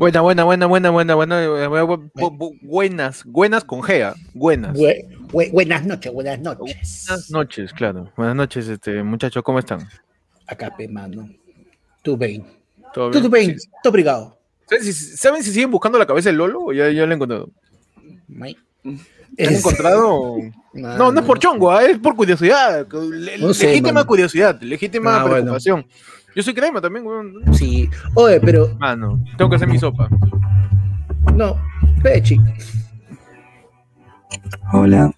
Buena, buena, buena, buena, buena, buena, buenas, buenas con Gea, buenas. buenas noches, buenas noches. Buenas noches, claro. Buenas noches, este muchachos, ¿cómo están? Acá, pe, mano. Tú bien. ¿Todo bien? Tú bien, todo obrigado. ¿Saben si, siguen buscando la cabeza del Lolo o ya, ya lo han encontrado? ¿La han encontrado? No, no es por chongo, ¿ah? es por curiosidad. legítima curiosidad, legítima ah, preocupación. Yo soy crema también, weón. Sí. Oye, pero. Ah, no. Tengo que hacer mi sopa. No, Pechi. Hola.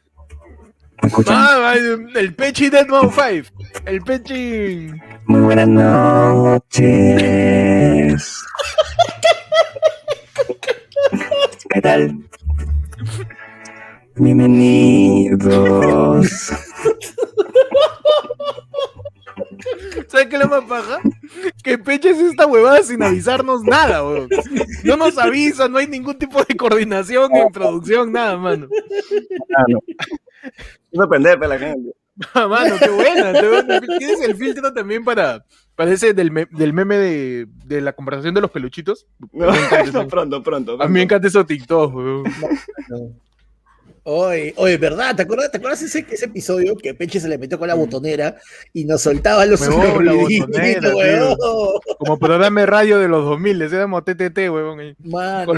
¿Me escuchan? Ah, el Pechi Dead Mode 5. El Pechi. Muy buenas noches. ¿Qué tal? Bienvenidos. ¿Sabes qué es lo más paja? Que peches esta huevada sin avisarnos nada, weón. No nos avisa, no hay ningún tipo de coordinación ni producción, nada, mano. Mano. Sorprender para la gente. Ah, mano, qué buena. ¿Tienes el filtro también para, para ese del, meme de, de, la conversación de los peluchitos? No, pronto, pronto, A mí me encanta eso TikTok, weón. Oye, oye, ¿verdad? ¿Te acuerdas, ¿te acuerdas ese, ese episodio que Peche se le metió con la botonera y nos soltaba los la botonera, Como programa de radio de los 2000, les éramos TTT, huevón. Mano,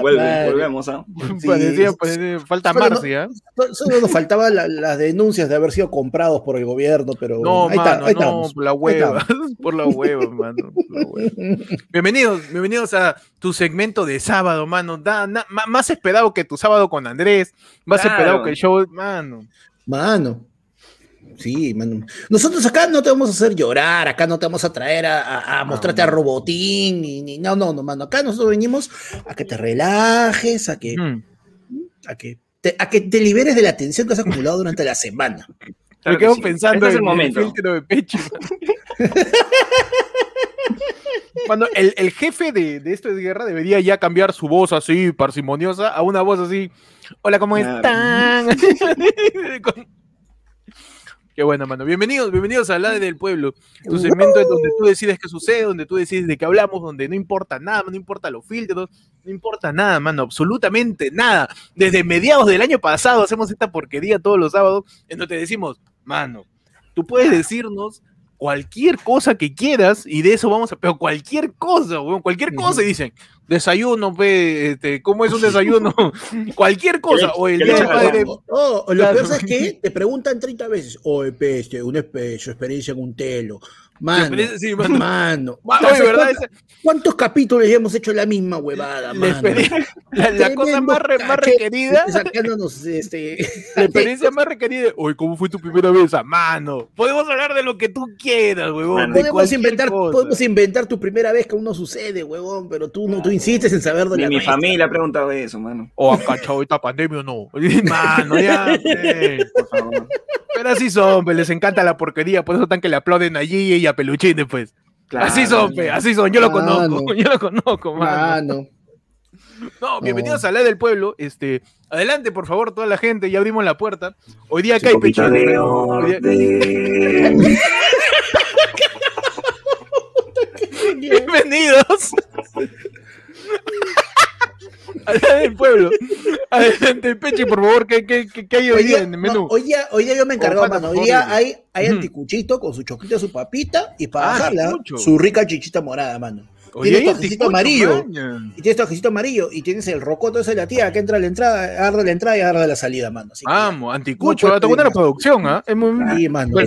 Vuelve, volvemos, ¿ah? Parecía, parecía, falta Marcia. ¿eh? Solo nos faltaban las denuncias de haber sido comprados por el gobierno, pero no, ahí, mano, está, no, por la hueva, por la hueva, mano. la hueva. Bienvenidos, bienvenidos a tu segmento de sábado, mano. Da, más esperado que tu sábado con Andrés, más esperado que el show, mano. Mano. Sí, mano. Nosotros acá no te vamos a hacer llorar, acá no te vamos a traer a, mostrarte a Robotín, ni, no, no, no, mano. Acá nosotros venimos a que te relajes, a que, mm. a que, te, a que te liberes de la tensión que has acumulado durante la semana. Me quedo pensando este en el filtro de pecho. Cuando el, el jefe de, de, esto de guerra debería ya cambiar su voz así, parsimoniosa, a una voz así. Hola, ¿cómo están? Qué bueno, mano. Bienvenidos, bienvenidos a La del Pueblo. Tu segmento es donde tú decides qué sucede, donde tú decides de qué hablamos, donde no importa nada, no importa los filtros, no importa nada, mano, absolutamente nada. Desde mediados del año pasado hacemos esta porquería todos los sábados en donde te decimos, mano, tú puedes decirnos cualquier cosa que quieras y de eso vamos a, pero cualquier cosa, cualquier cosa y dicen, desayuno, pe, este, ¿cómo es un desayuno? cualquier cosa, o el día del padre. Oh, lo peor es que te preguntan 30 veces, o oh, este, un espejo, experiencia en un telo, Mano, sí, mano. ¿verdad? ¿Cuántos, capítulos ya hemos hecho la misma huevada, mano? La, cosa más, más requerida. este... La experiencia más requerida. Oye, ¿cómo fue tu primera vez a mano? Podemos hablar de lo que tú quieras, huevón. Podemos inventar, podemos inventar tu primera vez que aún no sucede, huevón, pero tú no tú insistes en saber de Ni mi familia ha preguntado eso, mano. O acá, chavo, esta pandemia o no. Mano, ya, por favor. Pero así son, les encanta la porquería, por eso están que le aplauden allí y a Peluchín después. así son, así son, yo lo conozco, yo lo conozco, mano. No, bienvenidos a la del pueblo. Este, adelante, por favor, toda la gente, ya abrimos la puerta. Hoy día acá hay Pechín. Bienvenidos. Allá del pueblo. Adelante, Peche, por favor, ¿qué, qué, qué hay hoy día en el menú? hoy, día, hoy día yo me encargaba, mano. Hoy día hay, hay anticuchito con su choquita, su papita y para ah, bajarla, su rica chichita morada, mano. Tienes tojecito amarillo. Y tienes tojecito amarillo. Y tienes el rocoto ese de la tía que entra a la entrada, agarra la entrada y agarra la salida, mano. Vamos, anticucho. Va a tocar la producción, ¿ah? Es muy. Sí, mano.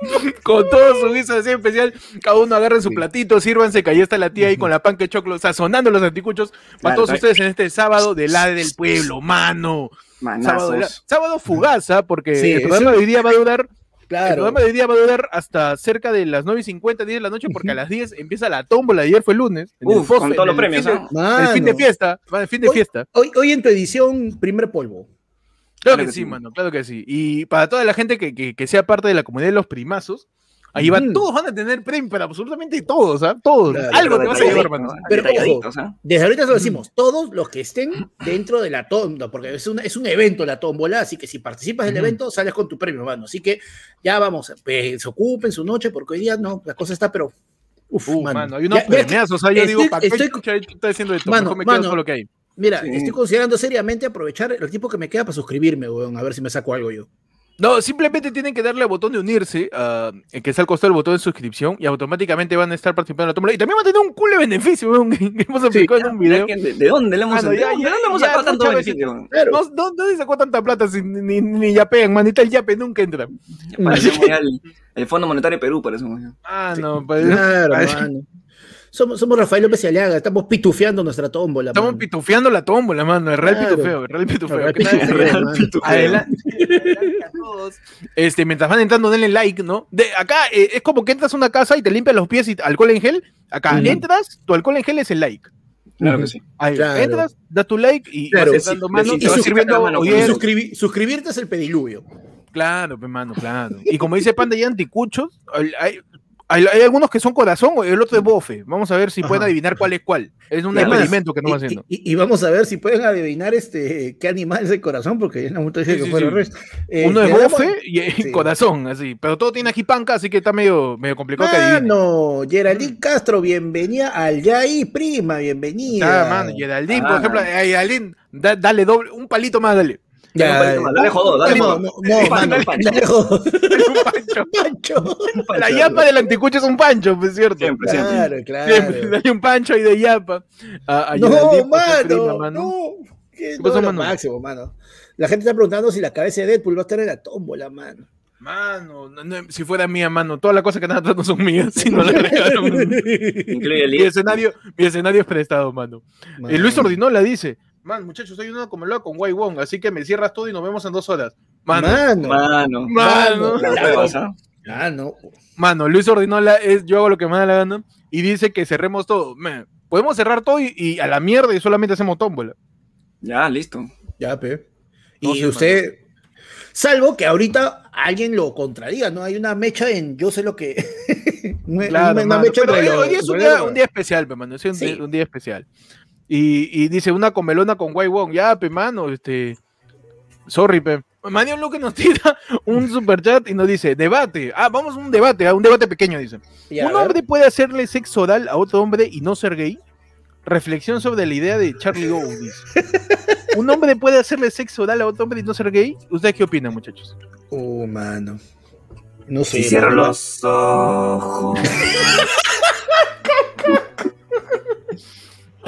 con todo su guiso así especial, cada uno agarre su platito, sírvanse, que ahí está la tía ahí con la pan que choclo, sazonando los anticuchos para todos ustedes en este sábado de la del pueblo, mano. Sábado, sábado, fugaza, porque el programa de hoy día va a durar Claro. El programa de hoy día va a durar hasta cerca de las 9 y 50, 10 de la noche, porque a las 10 empieza la tómbola. Ayer fue el lunes. Uf, con todos los premios. el fin de fiesta. El fin de fiesta. Hoy, hoy en tu edición, primer polvo. Claro, que, sí, mano, claro que sí. Y para toda la gente que, que, sea parte de la comunidad de los primazos, Ahí va, Ujú. todos van a tener premio, pero absolutamente todos, ¿ah? Todos. Claro, Algo Pero te vas a llevar, mano. Pero, ¿ah? Desde ahorita se lo decimos, todos los que estén dentro de la tómbola, porque es un, es un evento la tómbola, así que si participas del evento, sales con tu premio, mano. Así que ya vamos, pues, se ocupen su noche, porque hoy día no, la cosa está, pero. Uf, Uh, mano. mano, hay unos premiazos, o sea, yo estoy- digo, ¿para qué estoy- chucha estás haciendo esto? Mano, Mejor me quedo mano. con lo que hay. Mira, Sí. estoy considerando seriamente aprovechar el tiempo que me queda para suscribirme, weón, a ver si me saco algo yo. No, simplemente tienen que darle al botón de unirse, ah, el que está al costado del botón de suscripción, y automáticamente van a estar participando en la tómbola. Y también van a tener un culo de beneficio, weón, que que hemos explicado en un video. ¿De, de dónde le hemos, ¿de ya- dónde hemos sacado tanto beneficio? Claro. No, no, no se sacó tanta plata si ni, ni, ni yapean, manita, el yape nunca entra. El, el Fondo Monetario de Perú, parecemos ya. Ah, Sí. no, pues, Claro, parece- mano. Somos, somos Rafael López y Aliaga, estamos pitufeando nuestra tómbola. Estamos mano. pitufeando la tómbola, mano. El real Claro. pitufeo, el real pitufeo. Real pitufeo, Real mano. pitufeo. Adelante, adelante a todos. Este, mientras van entrando, denle like, ¿no? De, acá eh, es como que entras a una casa y te limpias los pies y alcohol en gel. Acá entras, tu alcohol en gel es el like. Claro que sí. Ahí, Claro. entras, das tu like y Claro, vas sí, dando mano, y sirviendo mano, Y suscribi- suscribirte es el pediluvio. Claro, pues, mano, claro. Y como dice Panda y anticuchos, hay, hay, hay- algunos que son corazón y el otro es bofe. Vamos a ver si pueden Ajá. adivinar cuál es cuál. Es un además, experimento que estamos haciendo. Y, y vamos a ver si pueden adivinar este qué animal es el corazón, porque ya no mucho dice Sí, que sí, fue sí. al revés. Eh, Uno es damos- bofe y Sí. corazón, así. Pero todo tiene aquí panca, así que está medio, medio complicado que adivinen. Mano, Geraldine Castro, bienvenida al Yai, prima, bienvenida. Ah, mano, Geraldine, por Ah. ejemplo, a Geraldine, da- dale doble, un palito más, dale. Ya, Dale jodo, dale no, jodo. no, no, mano, pancho, dale jodo. Dale un pancho. Pancho. La yapa del anticucho es un pancho, pues cierto. Siempre, siempre. Claro, Siempre, claro. dale un pancho ahí de yapa. A, a No, Geraldine por ser mano, prima, mano. no. ¿Qué, ¿Qué pasó, no, mano? máximo, mano. La gente está preguntando si la cabeza de Deadpool va a estar en la tómbola, mano. Mano, no, no, si fuera mía, mano, todas las cosas que están atrás no son mías, si no las regalo. Incluye el mi, escenario, mi escenario es prestado, mano. Eh, Luis Mano. Ordinola dice, man, muchachos, estoy una como loco con Wai Wong, así que me cierras todo y nos vemos en dos horas. Mano, Mano. Mano. Mano. Mano, Luis Ordinola es yo hago lo que me da la gana y dice que cerremos todo. Man, podemos cerrar todo y, y a la mierda y solamente hacemos tómbola. Ya, listo. Ya, pe. No Y sé, usted, salvo que ahorita alguien lo contradiga, ¿no? Hay una mecha en yo sé lo que. Claro, una mano, mecha pero entre hoy, es un día, un día especial, pe, mano, es un, Sí. día, un día especial. Y, y dice una comelona con Wai Wong, ya, pe, mano, este... Sorry, pe. Manio Luque nos tira un super chat y nos dice, debate. Ah, vamos a un debate, a un debate pequeño, dice. ¿Un hombre puede hacerle sexo oral a otro hombre y no ser gay? Reflexión sobre la idea de Charlie Gould. dice. ¿Un hombre puede hacerle sexo oral a otro hombre y no ser gay? ¿Ustedes qué opinan, muchachos? Oh, mano. No sé. Si cierro los ojos.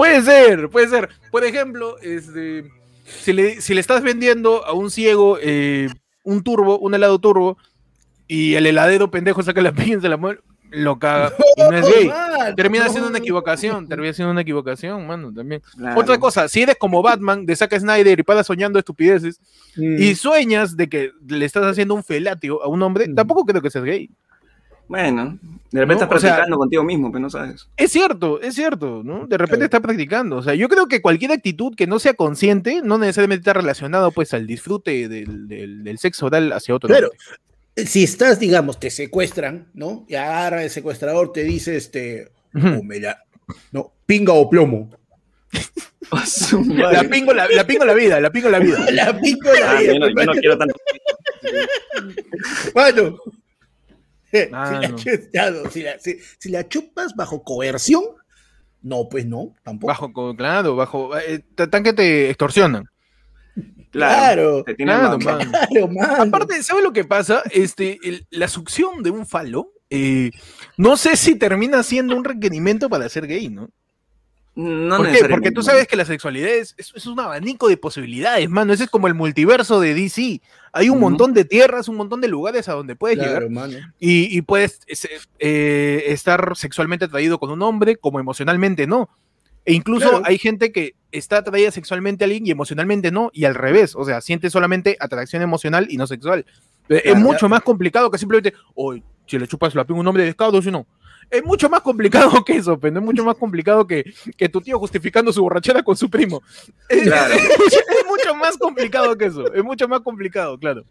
Puede ser, puede ser. Por ejemplo, este, si, le, si le estás vendiendo a un ciego eh, un turbo, un helado turbo, y el heladero pendejo saca la y se la mueve, lo caga. Y no es gay. Termina siendo una equivocación, termina siendo una equivocación, mano, también. Claro. Otra cosa, si eres como Batman de Zack Snyder y paras soñando estupideces Mm. y sueñas de que le estás haciendo un felatio a un hombre, Mm. tampoco creo que seas gay. Bueno, de repente No, estás o sea- practicando contigo mismo, pero no sabes. Es cierto, es cierto, ¿no? De repente Claro. está practicando. O sea, yo creo que cualquier actitud que no sea consciente, no necesariamente está relacionado pues al disfrute del, del- del sexo oral hacia otro. Claro. hombre. Si estás, digamos, te secuestran, ¿no? Y agarra el secuestrador, te dice, este, o me la- no, pinga o plomo. La pingo la, la pingo la vida, la pingo la vida. La pingo la Ah, vida, yo, no, yo no quiero tanto. Mano. Mano. Si, la, chu- ya, no, si la- si- si la chupas bajo coerción, no, pues no, tampoco. Bajo, claro, bajo. eh, tan que te extorsionan. Claro, Te tienen Claro, man. claro, mano. Aparte, ¿sabes lo que pasa? Este, el- la succión de un falo, eh, no sé si termina siendo un requerimiento para ser gay, ¿no? No ¿Por qué? Porque tú sabes que la sexualidad es, es- es un abanico de posibilidades, mano. Ese es como el multiverso de DC. Hay un montón de tierras, un montón de lugares a donde puedes Claro, llegar y, y puedes eh, estar sexualmente atraído con un hombre, como emocionalmente no. E incluso Claro. hay gente que está atraída sexualmente a alguien y emocionalmente no, y al revés. O sea, siente solamente atracción emocional y no sexual. Eh, es mucho más complicado que simplemente, oye, si le chupas la a un hombre descado, si no. Es mucho más complicado que eso, pero es mucho más complicado que, que tu tío justificando su borrachera con su primo. Es, Claro. es mucho, es mucho más complicado que eso. Es mucho más complicado, claro.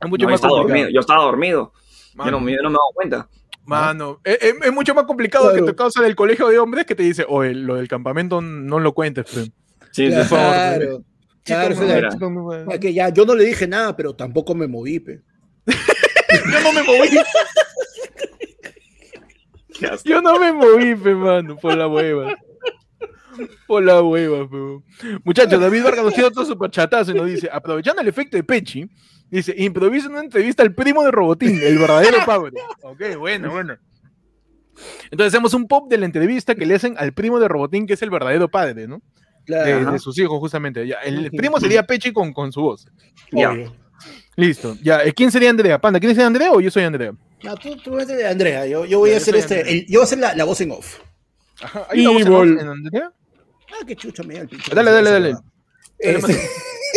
Es mucho No, yo más estaba complicado. dormido. Yo estaba dormido. Yo no, me- yo no me he dado cuenta. Mano, es, es- es mucho más complicado Claro. que tu causa del colegio de hombres que te dice, oye, lo del campamento no lo cuentes. pe". Sí, sí. Por favor, Claro. Claro, es que ya, yo no le dije nada, pero tampoco me moví, pe. Yo no me moví. Yo no me moví, pe, mano, por la hueva. Por la hueva, pe. Muchachos, David Vargas nos tiene otro superchatazo y nos dice, aprovechando el efecto de Pechi, dice, improvisa una entrevista al primo de Robotín, el verdadero padre. Ok, bueno, bueno. Entonces hacemos un pop de la entrevista que le hacen al primo de Robotín, que es el verdadero padre, ¿no? De, Claro. de sus hijos, justamente. Ya, el primo sería Pechi con, con su voz. Ya. Listo. Ya, eh, ¿quién sería Andrea? Panda, ¿quién es Andrea o yo soy Andrea? No, tú, tú vete de Andrea, yo, yo voy Ya, a hacer este, el- yo voy a hacer la, la voz en off. Ajá, ¿Hay una voz en off en Andrea? Ah, qué chucha me da el pinche. Dale, dale, dale. Este,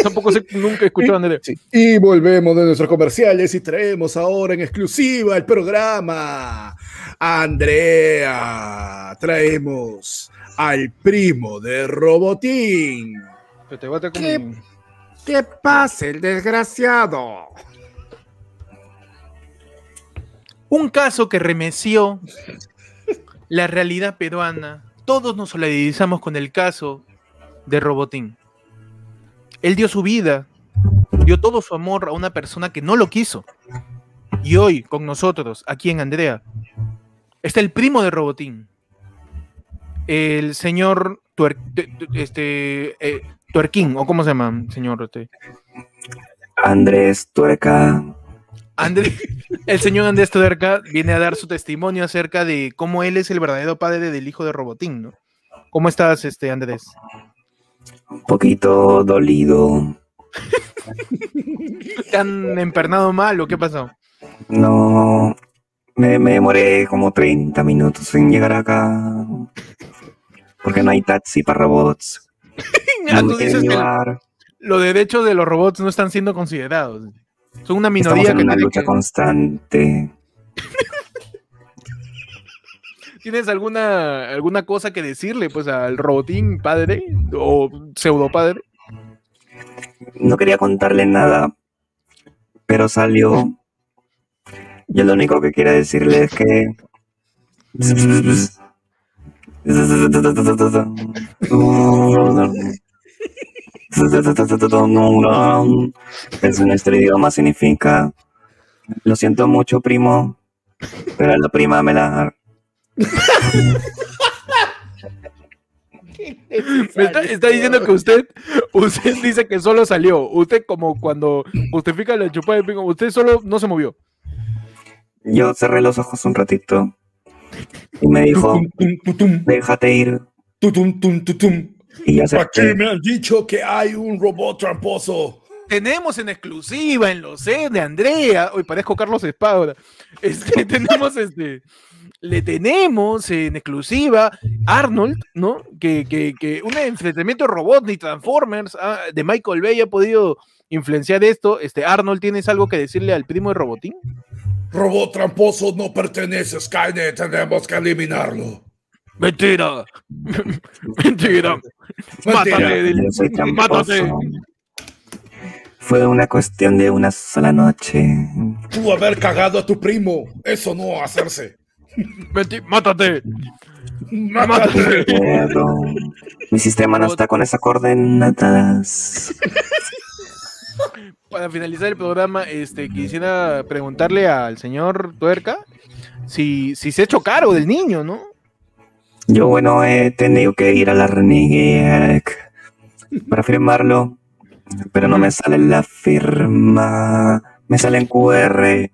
Tampoco sé, nunca he escuchado a Andrea. sí. Y volvemos de nuestros comerciales y traemos ahora en exclusiva el programa. Andrea, traemos al primo de Robotín. Te bate con ¿Qué? mi- ¿Qué pasa, el desgraciado? Un caso que remeció la realidad peruana. Todos nos solidarizamos con el caso de Robotín. Él dio su vida, dio todo su amor a una persona que no lo quiso. Y hoy, con nosotros, aquí en Andrea, está el primo de Robotín, el señor Tuer- tu- tu- este, eh, Tuerquín, o cómo se llama, señor. Este? Andrés Tuerca. André- el señor Andrés Tuerca viene a dar su testimonio acerca de cómo él es el verdadero padre del hijo de Robotín, ¿no? ¿Cómo estás, este Andrés? Un poquito dolido. ¿Te han empernado mal o qué pasó? No. Me, me demoré como 30 minutos en llegar acá. Porque no hay taxi para robots. Ah, No tú dices que los derechos de los robots no están siendo considerados. Son una Estamos minoría en que una lucha que- constante. ¿Tienes alguna, alguna cosa que decirle pues al robotín padre o pseudo padre? No quería contarle nada, pero salió. Yo lo único que quiero decirle es que. En nuestro idioma significa. Lo siento mucho, primo, pero la prima me la. Me está, está diciendo que usted, usted dice que solo salió. Usted como cuando justifica la chupada de pingo, usted solo no se movió. Yo cerré los ojos un ratito y me dijo: Tutum, tutum, Déjate ir. tutum, tum, tutum. Y Aquí acepté. me han dicho que hay un robot tramposo. Tenemos en exclusiva en los C de Andrea. Hoy parezco Carlos Espada. Este, tenemos este. Le tenemos en exclusiva Arnold, ¿no? Que, que, que un enfrentamiento de robots ni Transformers ah, de Michael Bay ha podido influenciar esto. Este, Arnold, ¿tienes algo que decirle al primo de Robotín? Robot tramposo no pertenece a Skynet, tenemos que eliminarlo. Mentira. Mentira. Mátate. tramposo. Fue una cuestión de una sola noche. Tú haber cagado a tu primo, eso no hacerse. Menti- Mátate. Mátate. Pero mi sistema no está con esas coordenadas. Para finalizar el programa, este, quisiera preguntarle al señor Tuerca si, si se ha hecho cargo del niño, ¿no? Yo, bueno, he tenido que ir a la Renegade para firmarlo, pero no me sale la firma. Me sale en QR.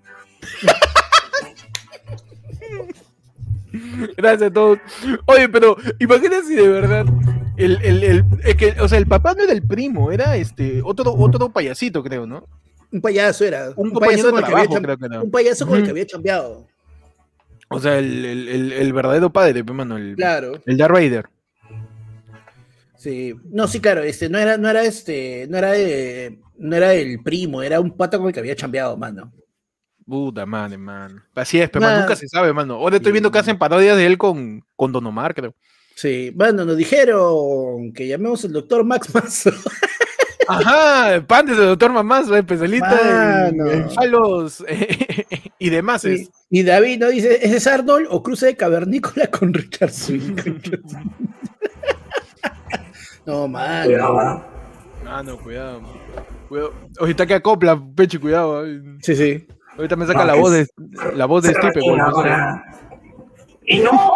Gracias a todos. Oye, pero imagínate si de verdad el, el, el- es que, o sea, el papá no era el primo, era este otro, otro payasito, creo, ¿no? Un payaso era. Un el. Un payaso con el que había chambeado. O sea, el, el, el- el verdadero padre, pe, mano, el, Claro. el Darth Vader. Sí. No, sí, claro, este, no era, no era este, no era eh, no era el primo, era un pata con el que había chambeado, mano. Puta madre, man. Así es, pero man, nunca se sabe, mano. Ahora estoy viendo que hacen parodias de él con, con Don Omar, creo. Sí, bueno, nos dijeron que llamemos al doctor Max Mazo. Ajá, pan del doctor Mamás, especialista en, Mano. en falos eh, y demás. Y, y David no dice, ¿ese es Arnold o cruce de cavernícola con Richard Swing? no, mano. Cuidado, ah. Ah, no, cuidado. cuidado. Oye, está que acopla, peche, cuidado. ay. Sí, sí. Ahorita me saca No, la voz de la voz de Stipe. Y no,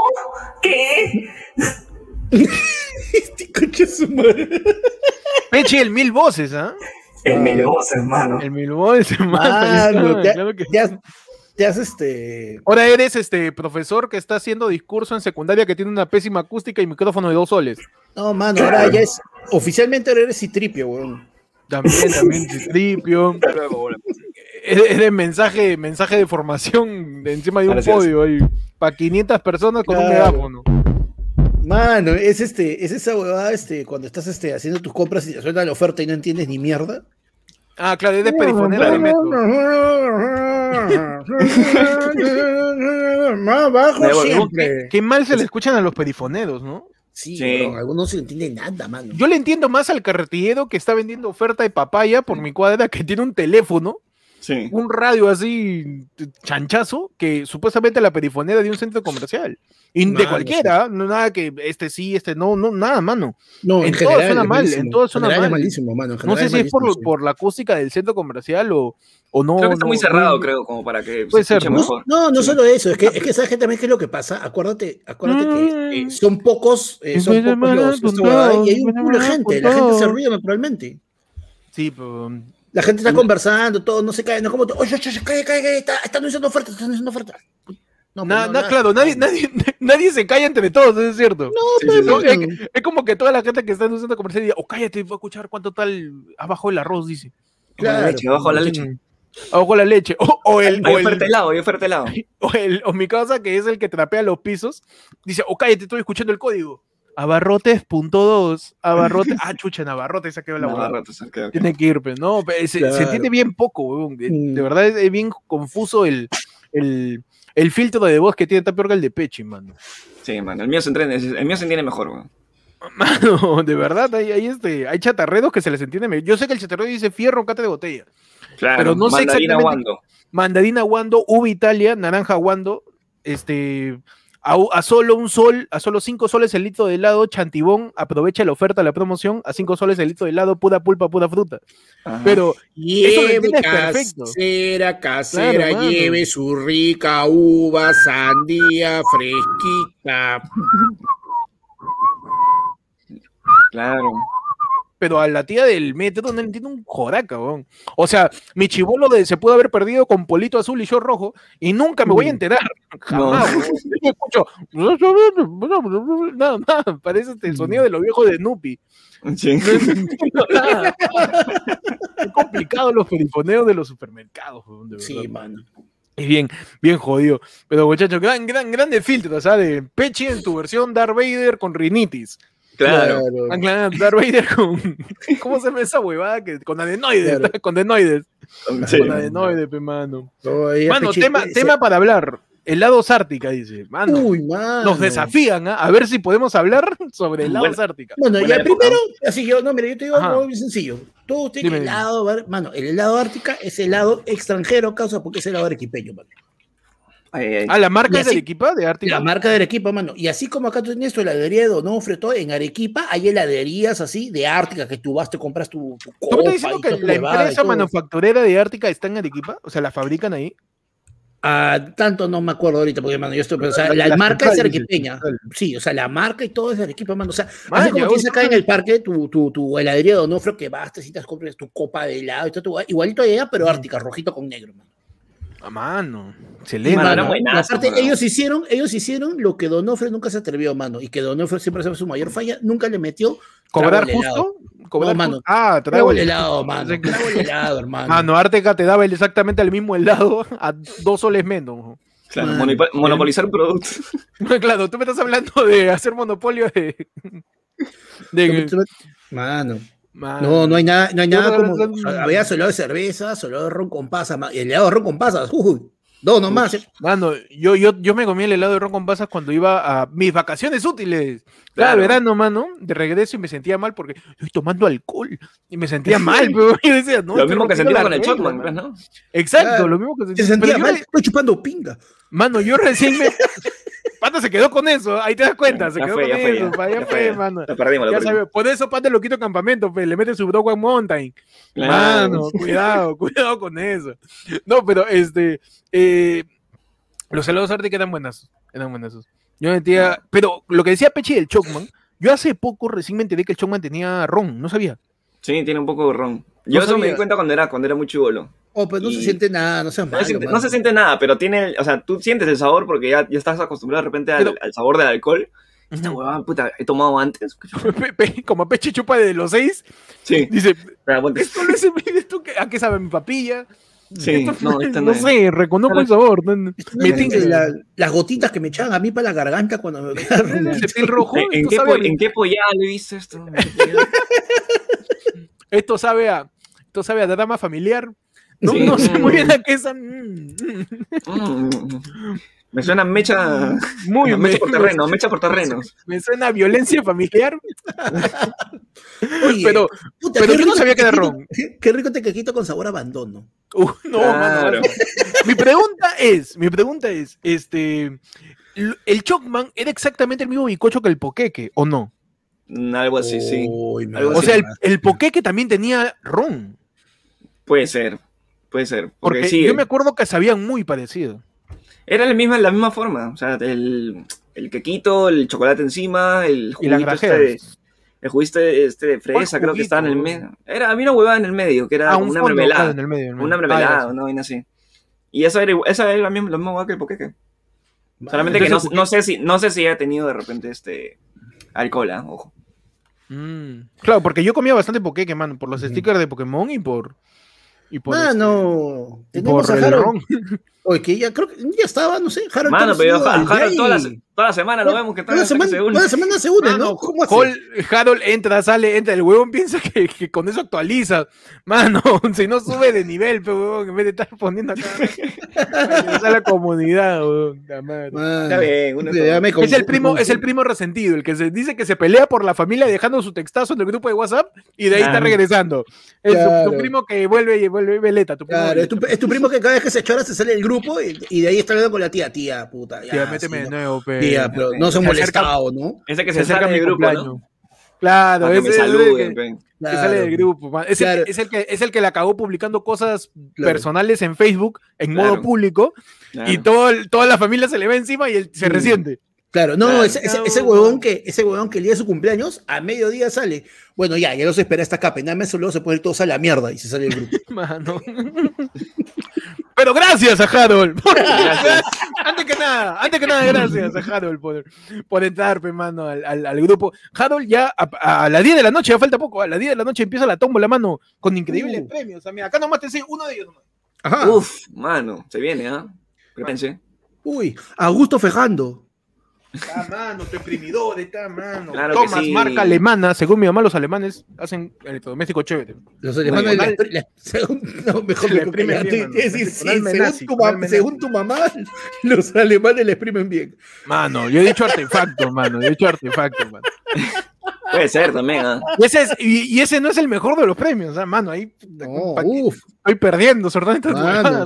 ¿qué? Este coche es su madre. Peche, el mil voces, ¿ah? El mil voces, hermano. El mil voces, mano. Mano, te, claro que- has, este. Ahora eres este profesor que está haciendo discurso en secundaria que tiene una pésima acústica y micrófono de dos soles. No, mano, ahora ya es. Oficialmente ahora eres citripio, weón. También, también, Citripio. Es, es de mensaje, mensaje de formación de encima de un Gracias. podio ahí. Para 500 personas con un Claro. megáfono. Mano, es este, es esa huevada, este, cuando estás este, haciendo tus compras y te suelta la oferta y no entiendes ni mierda. Ah, claro, es de perifonero. Más bajo siempre. Qué mal se le escuchan a los perifoneros, ¿no? Sí, Sí. weón, algunos no se entiende nada, mano. Yo le entiendo más al carretillero que está vendiendo oferta de papaya por mi cuadra que tiene un teléfono, Sí. un radio así chanchazo, que supuestamente la perifonera de un centro comercial. Y de cualquiera, no nada que este sí, este no, no, nada, mano. No, en todo suena es mal, en todo suena general mal. malísimo, mano. en No sé general si es por, sí. por la acústica del centro comercial o, o no. Creo que está no- muy cerrado, no- creo, como para que Puede se ser, escuche ¿no? mejor. No, no Sí. solo eso, es que, es que sabes que también qué es lo que pasa. Acuérdate, acuérdate que eh, son pocos, eh, son pocos los, y hay un culo de gente, la gente se ríe naturalmente. Sí, pero. La gente está conversando, todo, no se cae, no es como, oye, oye, oye, cae, cae, cae, está, está anunciando ofertas, está anunciando ofertas. No, na- pues, no, na- nada. claro, nadie, nadie, nadie se calla entre todos, eso es cierto. No, Sí, pues, sí, No, sí. mano. es, es como que toda la gente que está en un centro comercial diga, oh, cállate, voy a escuchar cuánto tal abajo el arroz, dice. Como la Claro, leche, abajo la leche. Mm. Abajo la leche. O, o el, Hay o, el, oferta helado, hay oferta helado. o, el- o mi casa, que es el que trapea los pisos, dice, oh, cállate, estoy escuchando el código. Abarrotes.2, abarrotes. Ah, chucha, en abarrotes se ha quedado la rato, se queda- Tiene que ir, pues, no, se, Claro. se entiende bien poco, weón. De, Mm. de verdad es, es bien confuso el, el, el filtro de voz que tiene, está peor que el de Pechi, mano. Sí, mano. El mío se entiende, el mío se entiende mejor, weón. Mano, de verdad, hay, hay, este, hay chatarreros que se les entiende. me- Yo sé que el chatarrero dice fierro, cate de botella. Claro, Pero no sé mandarina exactamente- Wando. Mandarina Wando, uva Italia, naranja Wando, este, a, solo un sol, a solo cinco soles el litro de helado, chantibón, aprovecha la oferta, la promoción, a cinco soles el litro de helado, pura pulpa, pura fruta. Ajá. Pero Eso lo Lleve perfecto. casera, casera, Claro, mano. lleve su rica uva, sandía, fresquita. Claro. Pero a la tía del metro no le entiendo un joraca, weón. O sea, mi chivolo de, se pudo haber perdido con polito azul y yo rojo y nunca me voy a Mm. enterar. Jamás. weón. Yo escucho. Nada más. Parece este, el sonido de los viejos de Nupi. Sí. No nada. Es complicado los perifoneos de los supermercados, weón, de Sí, verdad. mano. Es bien, bien jodido. Pero muchachos, gran, gran, grande filtro, ¿sabes? De Pechi en tu versión Darth Vader con rinitis. Claro. Ah, claro, Darth Vader con. ¿Cómo se llama esa huevada? Que, con adenoides, Claro. con adenoides. Sí. Con adenoides, pe, mano. Mano, tema, ese- tema para hablar. Helados Ártica, dice. Mano, Uy, mano. nos desafían, ¿ah? A ver si podemos hablar sobre helados Bueno. Ártica. Bueno, Buena ya época. primero, así yo, no, mira, yo te digo algo bien sencillo. Tú tienes helado, mano, el helado ártica es helado extranjero, causa porque es helado arequipeño, mano. Ah, la marca es del así- equipo de Ártica. La marca de Arequipa, mano. Y así como acá tú tienes tu heladería de Donofrio, todo, en Arequipa hay heladerías así de Ártica que tú vas, te compras tu, tu ¿Tú me copa estás diciendo que la empresa manufacturera de Ártica está en Arequipa? O sea, ¿la fabrican ahí? Ah, tanto no me acuerdo ahorita, porque, mano, yo estoy, o sea, La- marca es arequipeña. Sí, o sea, la marca y todo es Arequipa, mano. O sea, Man, así como tienes acá en el parque tu, tu, tu heladería de Donofrio que vas, te citas, compras tu copa de helado y todo, igualito allá, pero Ártica, rojito con negro, mano. A mano. Excelente. Mano, era ¿no? buenazo, aparte, mano. ellos hicieron, ellos hicieron lo que Donofrio nunca se atrevió, mano, y que Donofrio siempre fue su mayor falla, nunca le metió ¿Cobrar justo? ¿Cobrar No, mano. justo? Ah, Trago el el helado, mano. Trago el helado, hermano. Mano, Ártica te daba el- exactamente el mismo helado a dos soles menos. Claro, monopolizar productos. Claro, tú me estás hablando de hacer monopolio de. de Mano. No, no hay nada, no hay nada como. Había solo de cerveza, solo de ron con pasas, el helado de ron con pasas. Uy, Dos nomás. eh. Mano, yo, yo, yo me comí el helado de ron con pasas cuando iba a mis vacaciones útiles. Cada Claro. verano, mano, de regreso y me sentía mal porque estoy tomando alcohol. Y me sentía mal, pero yo decía, no. Lo mismo que la con el Chocman, ¿no? Exacto, Claro. lo mismo que Se sentía. sentía Pero yo mal, estoy chupando pinga. Mano, yo recién me. Pata se quedó con eso, ahí te das cuenta, se Ya quedó fue, con ya fue, eso, ya. pa, ya Ya fue, fue. mano. Lo perdimos, lo Ya perdimos. por eso Pata lo quito campamento, pues, le mete su Broadway Mountain. Claro. Mano, cuidado, cuidado con eso. No, pero este. eh, los helados Arctic eran buenas. Eran buenas. Yo metía. Pero lo que decía Pechi del Chocman, yo hace poco recién me enteré que el Chocman tenía ron, no sabía. Sí, tiene un poco de ron. Yo No eso me di cuenta cuando era, cuando era muy chivolo. Oh, pues no se Y- siente nada, no seas No, malo, se siente- no se siente nada, pero tiene, o sea, tú sientes el sabor porque ya, ya estás acostumbrado de repente al, Pero- al sabor del alcohol. Esta huevada, puta, he tomado antes. Pe- pe- Como Pechi chupa de los seis, Sí, dice. Esto no es. Esto, que- ¿A qué sabe mi papilla? Sí, Esto- no, esto no, no es. sé, reconozco el sabor. no- no- Me No, la- las gotitas que me echaban a mí para la garganta cuando me piel rojo. ¿En, en esto qué, sabe po- ¿En qué pollada le viste esto? Esto sabe a. Esto sabe a drama familiar. No, Sí. no sé muy bien a qué es. mm, mm. Mm, me suena mecha, Muy mecha me- por terreno, mecha por terrenos. Me suena a violencia familiar, Oye, pero puta, pero qué yo no sabía que era ron. Qué, rico tequequito con sabor a abandono. uh, no, Claro. mano, mi pregunta es, mi pregunta es, este, el Chocman era exactamente el mismo bicocho que el Poqueque, ¿o no? Mm, Algo así, sí. Algo O sea, el, el Poqueque también tenía ron, Puede ser, puede ser. Porque, porque sí, yo me acuerdo que sabían muy parecido. era la misma, la misma forma. O sea, el, el quequito, el chocolate encima, el juguito este, de- el juguito este de fresa, creo que estaba en el medio. Era, había una huevada en el medio, que era Ah, un una fondo, mermelada. claro, en el medio, en el medio. Una Ah, mermelada, sí. una vaina así. Y esa era, esa era la misma, la misma hueá que el poqueque. Solamente que no, Entonces, no sé si no sé si ha tenido de repente este alcohol, ¿ah? ojo. Mm, Claro, porque yo comía bastante Poqueque, mano, por los Ujú. stickers de Pokémon y por... Y por, Mano, este, y por el ron. Oye, que ya creo que ya estaba, no sé, Harold. Mano, ¿cómo pero yo, Harold toda la, toda la semana lo vemos que está Toda que semana, se une. toda semana se une, Mano, ¿no? ¿Cómo hace? Hall- Harold entra, sale, entra. El huevón piensa que, que con eso actualiza. Mano, si no sube de nivel, pero huevón, en vez de estar poniendo acá. a la comunidad, huevón. la madre. Mano, Está bien, uno ya me Es el primo, es el primo resentido, el que se dice que se pelea por la familia dejando su textazo en el grupo de WhatsApp y de ahí está Claro. regresando. Es tu- tu, Claro. primo que vuelve y vuelve veleta. Tu primo Claro, es tu, veleta. es tu primo que cada vez que se chora se sale del grupo y, y de ahí está hablando con la tía, tía, puta. Ya, Tía, méteme sí, de no. nuevo, pe. Tía, pero no se Se acerca- molestado, ¿no? Ese que se se, acerca sale mi grupo, cumpleaños. ¿no? Claro, que ese me es el saluden, que- sale del grupo. Es, Claro. el, es, el que, es el que la acabó publicando cosas Claro. personales en Facebook en modo público Claro. y todo, el- toda la familia se le ve encima y él se resiente. Claro, no, Claro. ese, ese, huevón que, ese huevón que el día de su cumpleaños, a mediodía sale. Bueno, ya, ya no se espera esta capa, nada más luego se pone todos a la mierda y se sale del grupo. Mano. Pero gracias a Harold. Gracias. antes que nada, antes que nada, gracias a Harold por, por entrar, mano, al, al- al grupo. Harold ya a, a las 10 de la noche, ya falta poco, a las 10 de la noche empieza la tómbola, mano, con increíbles Uh. premios. O sea, mira, acá nomás te enseño uno de ellos. nomás. Ajá. Uf, mano, se viene, ¿ah? Prepárense. Uy, Augusto Fejando. Está mano, tu imprimidor, está mano. Claro sí. marca alemana. Según mi mamá, los alemanes hacen electrodoméstico chévere. Los alemanes, la- la- según, no, mejor Le me bien, es decir, sí, según, menazi, tu, según mamá, los alemanes le exprimen bien. Mano, yo he dicho artefacto, mano. Yo he dicho artefacto, mano. Puede ser también, ¿ah? Y ese, es- y, y ese no es el mejor de los premios, ¿ah, mano. Ahí No, estoy perdiendo,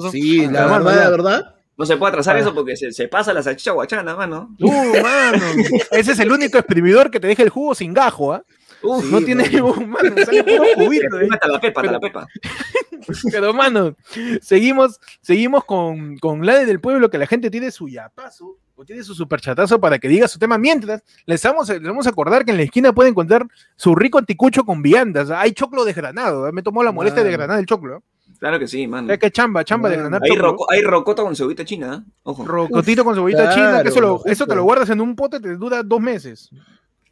¿no? sí, la verdad, la verdad. No se puede atrasar Ah. eso porque se, se pasa la salchicha guachana, mano. Uh, mano. Ese es el único exprimidor que te deja el jugo sin gajo, ¿ah? Uf, no tiene, uh, mano, sale puro juguito. ¿eh? La pepa, Pero- la pepa. Pero, mano, seguimos, seguimos con, con la del pueblo, que la gente tiene su yapazo o tiene su superchatazo para que diga su tema. Mientras, les vamos, a- les vamos a acordar que en la esquina pueden encontrar su rico anticucho con viandas. Hay choclo desgranado. ¿eh? Me tomó la molestia de Mano. granar el choclo. ¿eh? Claro que sí, mano. ¿Sabes qué chamba? Chamba de Mano. granar Hay, roco- hay rocota con cebollita china, ¿eh? Ojo. Rocotito con cebollita claro, china, que eso, lo- eso te lo guardas en un pote, te dura dos meses.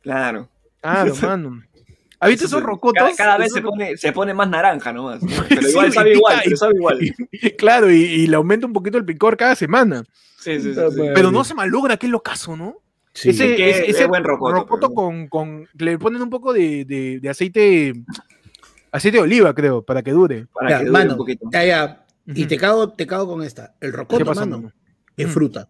Claro. Claro, mano. ¿Has visto Eso esos rocotos? Cada, cada vez se pone, se pone más naranja nomás. Pero Sí, igual sabe igual, y- pero sabe igual. Claro, y, y le aumenta un poquito el picor cada semana. Sí, sí, sí. Madre. Pero no se malogra, qué locazo, ¿no? Sí. ese Es que ese- es ese buen rocoto, pero- con, con- Le ponen un poco de, de- de aceite. Aceite de oliva, creo, para que dure. Para Ya, que dure mano, un poquito. ya, ya. Y te cago, te cago con esta. El ¿Qué rocoto, pasó, mano, mano? es Mm. fruta.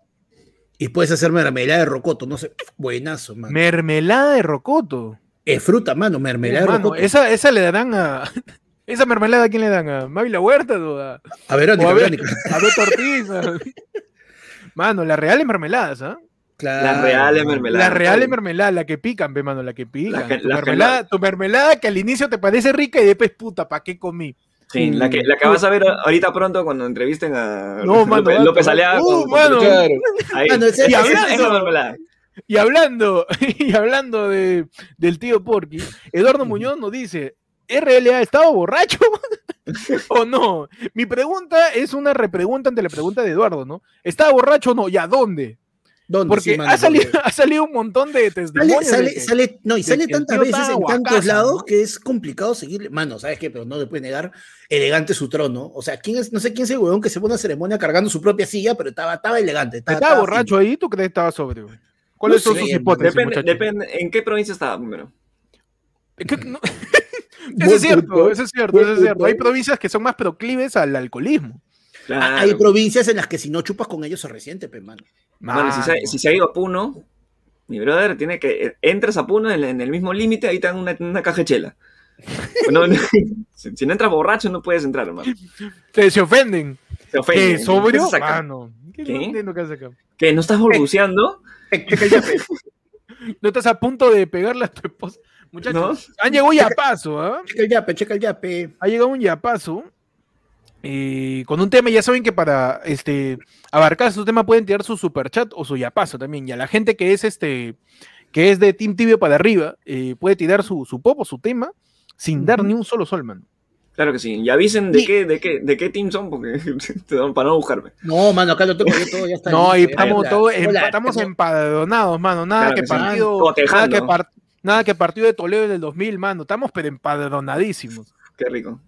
Y puedes hacer mermelada de rocoto, no sé, buenazo, mano. Mermelada de rocoto. Es fruta, mano, mermelada de Mano, rocoto. esa, esa le darán a. ¿Esa mermelada a quién le dan? ¿A Mavi la Huerta o a, Verónica, o a, Verónica. a Beto Ortiz? a- Mano, las reales mermeladas, ¿ah? Claro, Las reales mano. mermeladas. La real es mermelada, la que pican, ve, mano, la que pican. La que- tu, la que mermelada, tu mermelada que al inicio te parece rica y después, puta, ¿para qué comí? Sí, la que, la que vas a ver ahorita pronto cuando entrevisten a No, mano, López, López uh, mano. Ahí. Mano, ese- Y hablando- es mermelada. Y hablando, y hablando de, del tío Porky, Eduardo Muñoz nos dice, ¿RLA estaba borracho o no? Mi pregunta es una repregunta ante la pregunta de Eduardo, ¿no? ¿Estaba borracho o no? ¿Y a dónde? ¿Dónde? Porque Sí, mano, ha, salido, porque ha salido un montón de Sale, testimonios. de sale, que- sale, no, y sale tantas veces en tantos lados ¿no? que es complicado seguirle. Mano, ¿sabes qué? Pero no le puede negar elegante su trono. O sea, ¿quién es? No sé quién es el huevón que se pone a ceremonia cargando su propia silla, pero estaba, estaba elegante. Estaba, ¿Estaba estaba borracho ahí? ¿Tú crees que estaba sobrio? ¿Cuáles No son sé, sus hipótesis, Depende, depende en qué provincia estaba primero. ¿Qué- no? Eso es cierto, eso es cierto, eso es cierto. Hay provincias que son más proclives al alcoholismo. Claro. Hay provincias en las que si no chupas con ellos se resiente, pe, mano. Mano, si, se, si se ha ido a Puno, mi brother tiene que. Entras a Puno en, en el mismo límite, ahí te dan una, una caja de chela. No, no, si, si no entras borracho, no puedes entrar, hermano. Se, se ofenden. Te ofende. ¿Qué? ¿Sobrio? ¿Qué? Mano. ¿Qué, ¿Qué? no haces acá? ¿Qué? ¿No estás balbuceando? No estás a punto de pegarle a tu esposa. Muchachos, ¿No? han llegado un yapazo, ¿ah? Checa el yape, checa el yape. Ha llegado un yapazo. Eh, con un tema, ya saben que para este abarcar su tema pueden tirar su superchat o su yapazo también. Y a la gente que es este que es de Team Tibio para arriba, eh, puede tirar su, su pop o su tema sin dar ni un solo sol, mano. Claro que sí. Y avisen de Sí. qué, de qué, de qué team son, porque te dan para no buscarme. No, mano, acá lo tengo yo todo, ya está. No, ahí listo, estamos hola, estamos tengo- empadronados, mano. Nada Claro que que sí. partido, nada Cotejando. que, par- nada que partido de Toledo del 2000, mano. Estamos pero empadronadísimos. Qué rico.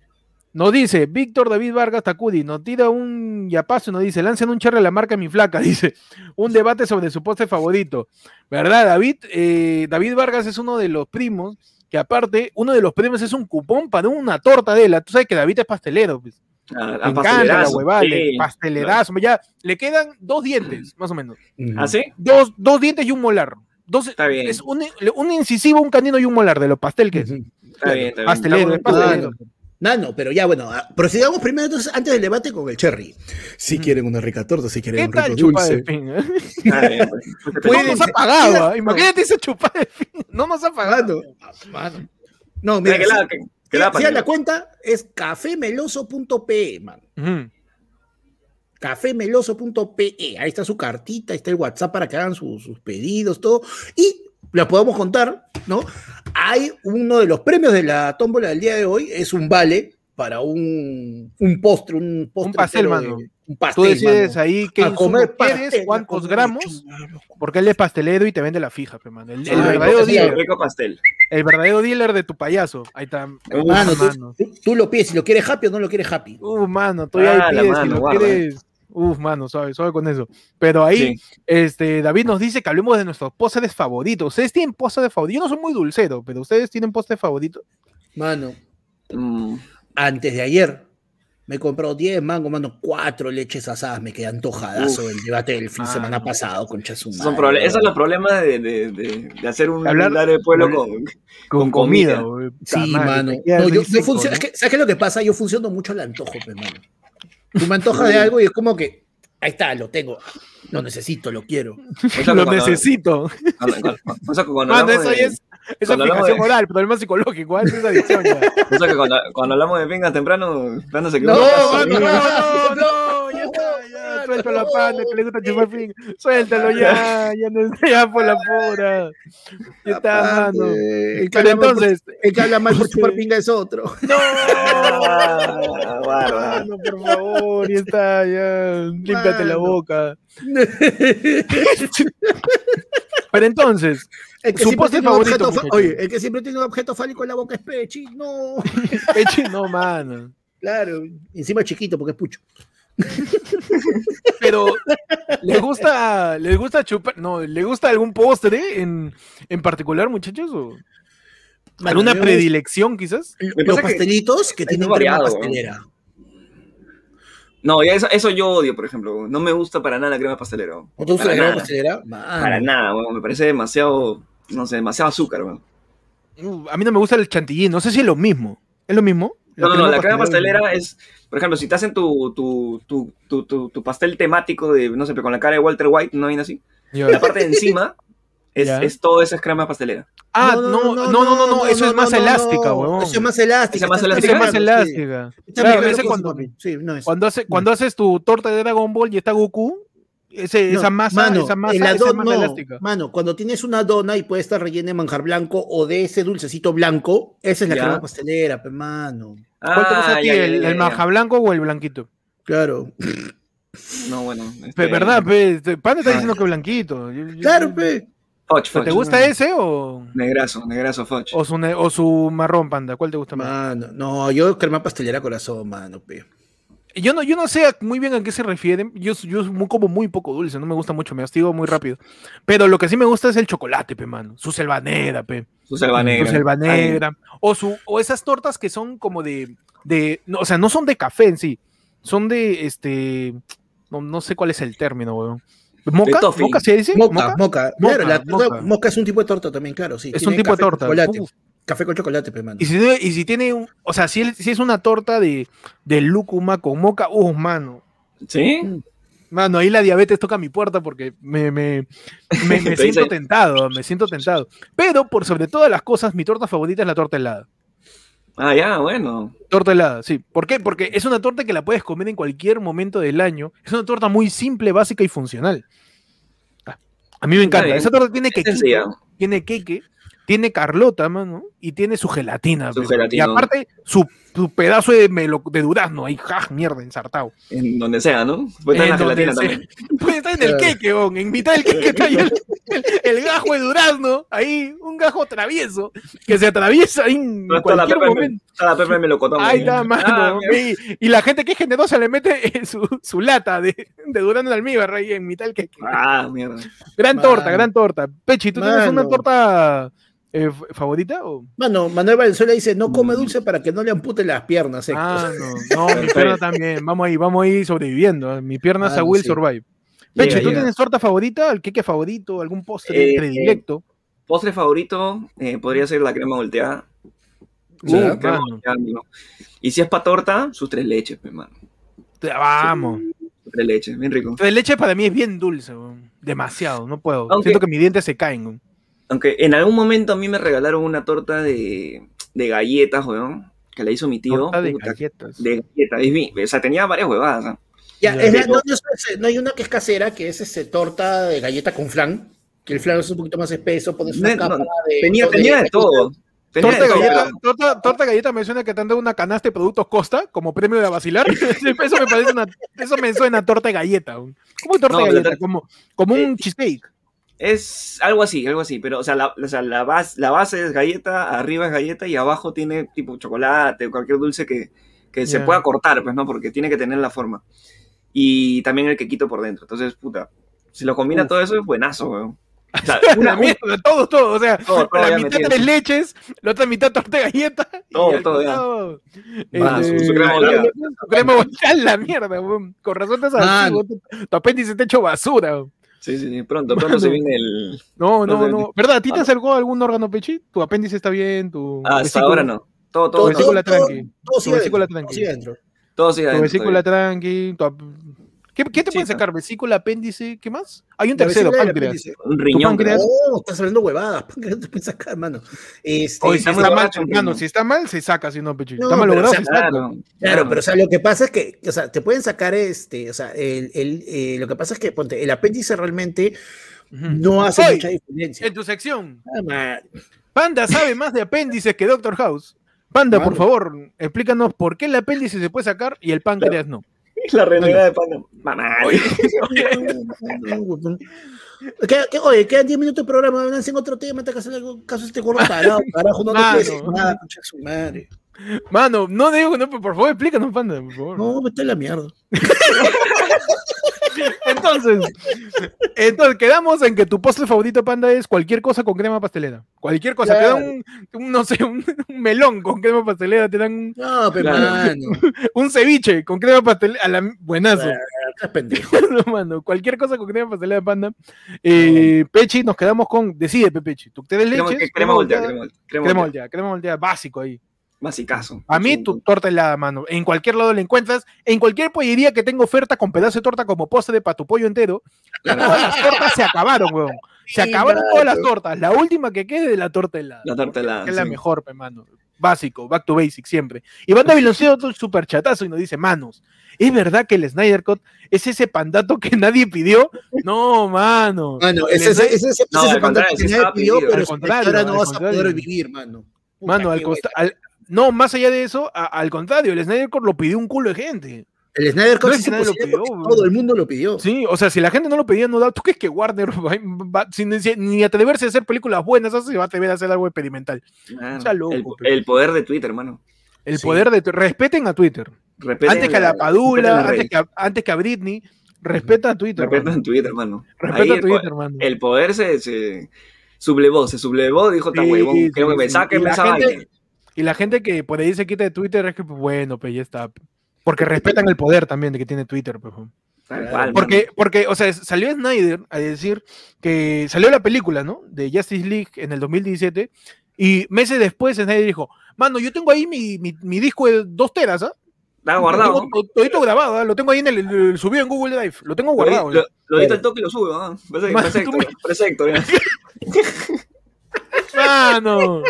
Nos dice Víctor David Vargas Tacudi, nos tira un yapazo y nos dice, lancen un cherry a la marca Mi Flaca, dice, un debate sobre su postre favorito. ¿Verdad, David? Eh, David Vargas es uno de los primos, que aparte, uno de los premios es un cupón para una torta de él. Tú sabes que David es pastelero, pues. Ah, Me ah, encanta la huevada, Sí, pastelerazo. Ya, le quedan dos dientes, más o menos. ¿Ah, sí? Dos, dos dientes y un molar. Dos, Está bien. Es un, un incisivo, un canino y un molar de lo pastel que es. Está bien, está bien. Pastelero, es pastelero. Nano, pero ya bueno, ah, prosigamos primero entonces antes del debate con el cherry. Si quieren una rica torta, si quieren ¿Qué un rico dulce. eh? Está bien, pues. No nos ha pagado, ¿ah? imagínate ese chupa de fin. No nos ha pagado. Mano. No, Mira, mira, que la, que, que la si- la cuenta es cafemeloso.pe, man. Cafemeloso.pe. Ahí está su cartita, ahí está el WhatsApp para que hagan su- sus pedidos, todo. Y la podemos contar, ¿no? Hay uno de los premios de la tómbola del día de hoy, es un vale para un, un postre, un postre. pastel, pero de- mano. Un Tú pastel, decides mano. ahí qué comer quieres, pastel, cuántos comer gramos, porque él es pastelero y te vende la fija, pe, mano. El, el Ay, verdadero dealer, rico pastel. el verdadero dealer de tu payaso. Ahí está. Uf, Mano, tú, mano. tú- tú lo pides, si lo quieres happy o no lo quieres happy. Uf, mano, tú Ah, ahí la pides mano, si lo guarda, quieres. Uf, mano, suave, suave con eso. Pero ahí, Sí. este, David nos dice que hablemos de nuestros postres favoritos. Ustedes tienen postres favoritos. Yo no soy muy dulcero, pero ustedes tienen postres favoritos. Mano, Mm, antes de ayer me he comprado 10 mangos, mano, 4 leches asadas. Me quedé antojadazo Uf. del debate del fin de Mano. semana pasado, concha su son madre, proble- esos son los weón. problemas de, de, de, de hacer un Hablar- de pueblo hablar- con. Con, comida. Puta Sí, mano. No, yo, yo funciono- ¿no? es que, ¿Sabes qué es lo que pasa? Yo funciono mucho al antojo, pues, mano. Tú me antojas de algo y es como que, ahí está, lo tengo. Lo necesito, lo quiero. Lo necesito. eso Mano, de- es, es de- oral, problema psicológico, ¿ah? es esa adicción ya. eso que cuando, cuando hablamos de pingas temprano, Fernando se No. No, no, no, suéltalo a panda, que le gusta chupar fin, suéltalo ya, ya no ya por la pura. Ya está, mano. El que, por- entonces, el que habla mal por chupar pinga es otro. no, mano, por favor, ya está, ya, límpiate la boca. Pero entonces, El que Su postre favorito. Oye, el que siempre tiene un objeto fálico en la boca es Pechi. No. Pechi, no, mano. Claro. Encima chiquito porque es pucho. Pero, ¿le gusta, ¿le gusta chupar? No, ¿le gusta algún postre en, en particular, muchachos? ¿O ¿Alguna predilección, quizás? Los que pastelitos que, es tienen crema pastelera. No, eso, eso yo odio, por ejemplo. No me gusta para nada la crema pastelera. ¿No te gusta Para la crema nada. pastelera? Para nada, weón. Me parece demasiado, no sé, demasiado azúcar, weón. Uh, A mí no me gusta el chantilly, no sé si es lo mismo. ¿Es lo mismo? No, no, no, la crema pastelera es, por ejemplo, si te hacen tu, tu, tu, tu, tu, tu pastel temático de, no sé, pero con la cara de Walter White, no viene así. La parte de encima es, es todo esa crema pastelera. Ah, no, no, no, no, no, eso es más elástica, huevón. Eso es más elástica. Esa es más Esa elástica. Cuando, haces tu torta de Dragon Ball y está Goku, ese, No, esa masa, mano, esa masa, el esa es adon- más no, elástica. Mano, cuando tienes una dona y puede estar rellena de manjar blanco o de ese dulcecito blanco, esa es la Ya. crema pastelera, pe, mano. ¿Cuál te gusta a Ah, ti, ya, ya, el, ya, el ya. manja blanco o el blanquito? Claro. No, bueno. Este, ¿Verdad? Pe, te- Panda está Ah. diciendo que blanquito. Yo- yo- Claro, pe. Foch, ¿Pero ¿Te Foch. gusta ese o, Negrazo, negrazo Foch. o, su, ne- o su marrón, Panda? ¿Cuál te gusta más? Mano, no, yo crema pastelera corazón, mano, pe. Yo no, yo no sé muy bien a qué se refieren. Yo, yo muy- como muy poco dulce, no me gusta mucho, me hostigo muy rápido. Pero lo que sí me gusta es el chocolate, pe, mano. Su selva negra, pe. Su selva negra. Su selva negra. O, su, o esas tortas que son como de. de no, o sea, no son de café en sí. Son de este. No, no sé cuál es el término, weón. ¿Moca? ¿Moca se dice? Moca, moca. Claro, Moca, la torta- moca. moca es un tipo de torta también, claro, sí. Es Tiene un tipo de café torta. Chocolate. Uf. Café con chocolate, pe, mano. Y si, tiene- y si tiene un. O sea, si, es una torta de, de lúcuma con moca, uh, mano. ¿Sí? Mano, ahí la diabetes toca mi puerta porque me, me, me- me siento tentado, me siento tentado. Pero por sobre todas las cosas, mi torta favorita es la torta helada. Ah, ya, bueno. Torta helada, sí. ¿Por qué? Porque es una torta que la puedes comer en cualquier momento del año. Es una torta muy simple, básica y funcional. Ah, A mí me encanta. Esa torta tiene sencilla. tiene queque, tiene carlota, mano, y tiene su gelatina. Su gelatina. Y aparte, su, su pedazo de, melo- de durazno ahí, ¡ja! mierda, ensartado. En donde sea, ¿no? Puede estar en la En gelatina sea. también. Puede estar en el queque, bon, en mitad del queque está ahí el, el- el gajo de durazno, ahí, un gajo travieso, que se atraviesa ahí en No, está la cualquier momento. está la de melocotón. Ahí ahí. está, mano. Ah, y, y la gente que es generosa le mete eh, su, su lata de, de durazno en almíbar ahí en mitad del queque. Ah, mierda. Gran Mano. torta, gran torta. Pechi, ¿tú tienes una torta eh, favorita? O? Mano, Manuel Valenzuela dice, no come Mm. dulce para que no le amputen las piernas. Héctor. Ah, no, no, mi pierna también. Vamos ahí, vamos ahí sobreviviendo. ¿eh? Mi pierna es Ah, a Will sí. Survive. Pechi, Llega, ¿tú llega. tienes torta favorita? ¿El queque favorito? ¿Algún postre Eh, predilecto? Postre favorito eh, podría ser la crema volteada. Sí, la crema volteada, no. Y si es para torta, sus tres leches, pues, mano. Vamos. Sus tres leches, bien rico. La leche para mí es bien dulce, demasiado, no puedo. Aunque- Siento que mis dientes se caen. weón. Aunque en algún momento a mí me regalaron una torta de, de galletas, weón, que la hizo mi tío. Torta de Puta, galletas. de galletas. es mi- O sea, tenía varias huevadas. ¿ah? Ya, es la- no, no no hay una que es casera, que es este, torta de galleta con flan, que el flan es un poquito más espeso, pones una No, capa no, de... Tenía, de- tenía de todo. Tenía Torta de galleta, torta, torta galleta me suena que te han dado una canasta de productos Costa como premio de vacilar. eso me parece una, eso me suena a torta de galleta. weón. ¿Cómo torta No, de galleta? Como, como Eh, un cheesecake. Es algo así, algo así. Pero, o sea, la, o sea, la, base, la base es galleta, arriba es galleta y abajo tiene tipo chocolate o cualquier dulce que, que se Ya. pueda cortar, pues, ¿no? Porque tiene que tener la forma. Y también el quequito por dentro. Entonces, puta, si lo combina Uf. todo eso es buenazo, weón. O sea, Una mierda, todo, todo. O sea, Todo, todo la ya mitad metido. tres leches, la otra mitad torta de galleta. y Todo, al todo ya. costado, Va, este, su- su crema su crema volteada, la mierda, weón. Con razón weón. tu, tu apéndice te hecho basura. weón. Sí, sí, sí. Pronto, pronto se Mano. viene el. No, no, No. ¿Verdad? ¿A ti te Ah. acercó algún órgano, Pechi? ¿Tu apéndice está bien? ¿Tu Hasta vesícula- ahora no. Todo, todo, Todo, Tu vesícula todo, todo, tranqui. todo sigue Tu vesícula adentro, todo tranqui. sigue adentro. todo Tu vesícula tranqui. tu ¿Qué, qué te Sí, puede está. sacar? ¿Vesícula, apéndice? ¿Qué más? Hay un tercero, páncreas. Un riñón. Oh, estás hablando huevadas, páncreas te puedes sacar, mano. Este, Oye, si está mal, hermano, ¿no? si está mal, se saca, si no, Pechi. No, está mal logrado, o sea, se saca. Claro. Claro, pero o sea, lo que pasa es que, o sea, te pueden sacar este, o sea, el, el, eh, lo que pasa es que, ponte, el apéndice realmente no hace Oye, mucha diferencia. En tu sección, Ah. Panda sabe más de apéndices que Doctor House. Panda, por favor, explícanos por qué el apéndice se puede sacar y el páncreas no. La renegada de pana. Mamá. ¿Qué- qué- oye, quedan 10 minutos de programa, en otro tema, te que hacer algo caso a este gordo parado, carajo, no te Mano. quieres decir nada, concha de su madre. Mano, no digo, no, por favor, explícanos, Panda, por favor. No, vete a la mierda. Entonces, entonces, quedamos en que tu postre favorito, panda, es cualquier cosa con crema pastelera. Cualquier cosa. Te dan un, un, no sé, un, un melón con crema pastelera, te dan un, No, pero Claro. mano. un ceviche con crema pastelera. A la, buenazo. Estás pendejo. No, mano, cualquier cosa con crema pastelera, panda. Eh, Pechi, nos quedamos con. Decide, Pechi. ¿Tú quieres Crema, leche? crema volteada, crema volteada. Crema Crema volteada. volteada, crema volteada, básico ahí. Basicazo. A mí, tu torta helada, mano. En cualquier lado la encuentras. En cualquier pollería que tenga oferta con pedazo de torta como postre para tu pollo entero. Todas las tortas se acabaron, weón. Se Sí, acabaron todas las tortas. La última que quede de la torta helada. La torta helada. que es la mejor, pe, mano. Básico, back to basic siempre. Iván Davilonceo, otro super chatazo y nos dice, manos, ¿es verdad que el Snyder Cut es ese pandato que nadie pidió? No, mano. Mano, El ese es ese, No, pantalón que nadie pidió, pero Al si contrario, ahora no vas a poder vivir, mano. Puta, Mano, al costa- al- no, más allá de eso, a- al contrario, el Snyder Cut lo pidió un culo de gente. El Snyder Cut No es que lo pidió, todo el mundo lo pidió. Sí, o sea, si la gente no lo pedía, no da. ¿Tú crees que Warner va, va- sin, ni atreverse a hacer películas buenas, eso se va a atrever a hacer algo experimental? Claro. Sea loco, el, pe. el poder de Twitter, hermano. El Sí. poder de. Respeten a Twitter. Respeten antes que a la respeten Padula, la antes que a, antes que a Britney, respeta a Twitter. Respeten mano. en Twitter, hermano. Respeta Ahí a Twitter, hermano. El poder se, se sublevó, se sublevó, dijo tan Sí, huevón, sí, creo que sí, me sí. saquen Y Y la gente que por ahí se quita de Twitter es que, pues, bueno, pues ya está. Porque respetan el poder también de que tiene Twitter. Pues. Porque, porque, o sea, salió Snyder a decir que salió la película, ¿no? De Justice League en el 2017. Y meses después Snyder dijo, mano, yo tengo ahí mi, mi, mi disco de dos teras, ¿ah? Está Lo guardado. tengo to- todito grabado, ¿ah? Lo tengo ahí en el, el- subido en Google Drive. Lo tengo Lo, guardado. lo, ¿ah? lo edito al toque y lo subo, Héctor, parece Héctor, ya. Mano.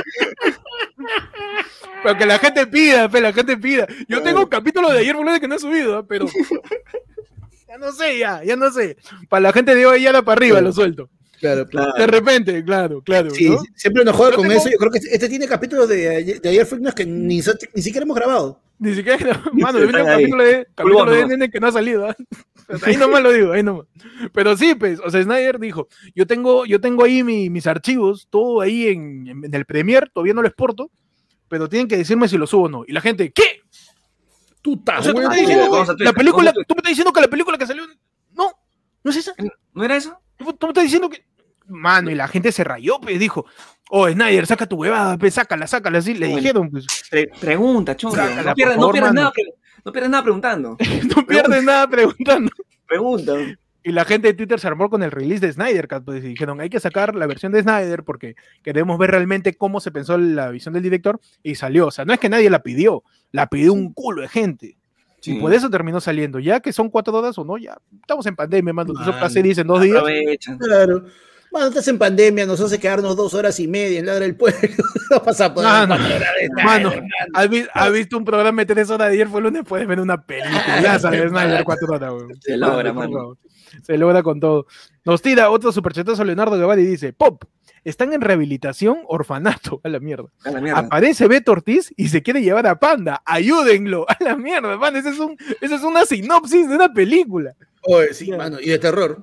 Pero que la gente pida, pe, la gente pida. Yo tengo un capítulo de ayer, boludo, que no he subido, ¿ah? pero. Ya no sé, ya, ya no sé. Para la gente de hoy, ya la para arriba lo suelto. Claro, Claro. De repente, claro, claro. Sí, siempre nos Yo con tengo- eso. Yo creo que este tiene capítulos de, ayer- de ayer fue que ni, siquiera hemos grabado. Ni siquiera, mano, viene un capítulo de, capítulo de. NN que no ha salido. ¿ah? Ahí nomás lo digo, ahí nomás. Pero sí, pues, o sea, Snyder dijo, yo tengo, yo tengo ahí mi- mis archivos, todo ahí en, en el Premiere, todavía no lo exporto, pero tienen que decirme si lo subo o no. Y la gente, ¿qué? Tú O estás sea, tú me estás diciendo que Twitter, la película, tú me estás diciendo que la película que salió, no, no es esa. ¿No era eso? Tú, tú me estás diciendo que, mano, y la gente se rayó, pues, dijo, oh, Snyder, saca tu huevada, pues, sácala, sácala, así, le Bueno. dijeron, pues, Pre- pregunta. Sácala, No pierdas, no nada, pre- no pierdas nada preguntando. no pierdes nada preguntando. Pregunta. Y la gente de Twitter se armó con el release de Snyder Cut, pues y dijeron, hay que sacar la versión de Snyder porque queremos ver realmente cómo se pensó la visión del director y salió. O sea, no es que nadie la pidió, la pidió un culo de gente. Y por eso terminó saliendo. Ya que son cuatro horas o no, ya estamos en pandemia, mano. Eso para series en dos días. Aprovecha. Claro. Bueno, estás en pandemia, nos hace quedarnos dos horas y media en Ladra del Pueblo. No pasa por de Snyder, mano. ¿Has, vi- has visto un programa de tres horas de ayer? Fue el lunes, puedes ver una película de Snyder cuatro horas, weón. Se logra, mano. Se logra con todo. Nos tira otro superchetazo Leonardo Gavari y dice: Pop, están en rehabilitación, orfanato, a la mierda. A la mierda. Aparece Beto Ortiz y se quiere llevar a Panda. Ayúdenlo, a la mierda, man. Esa es, un, esa es una sinopsis de una película. Oye, sí, mano, y de terror.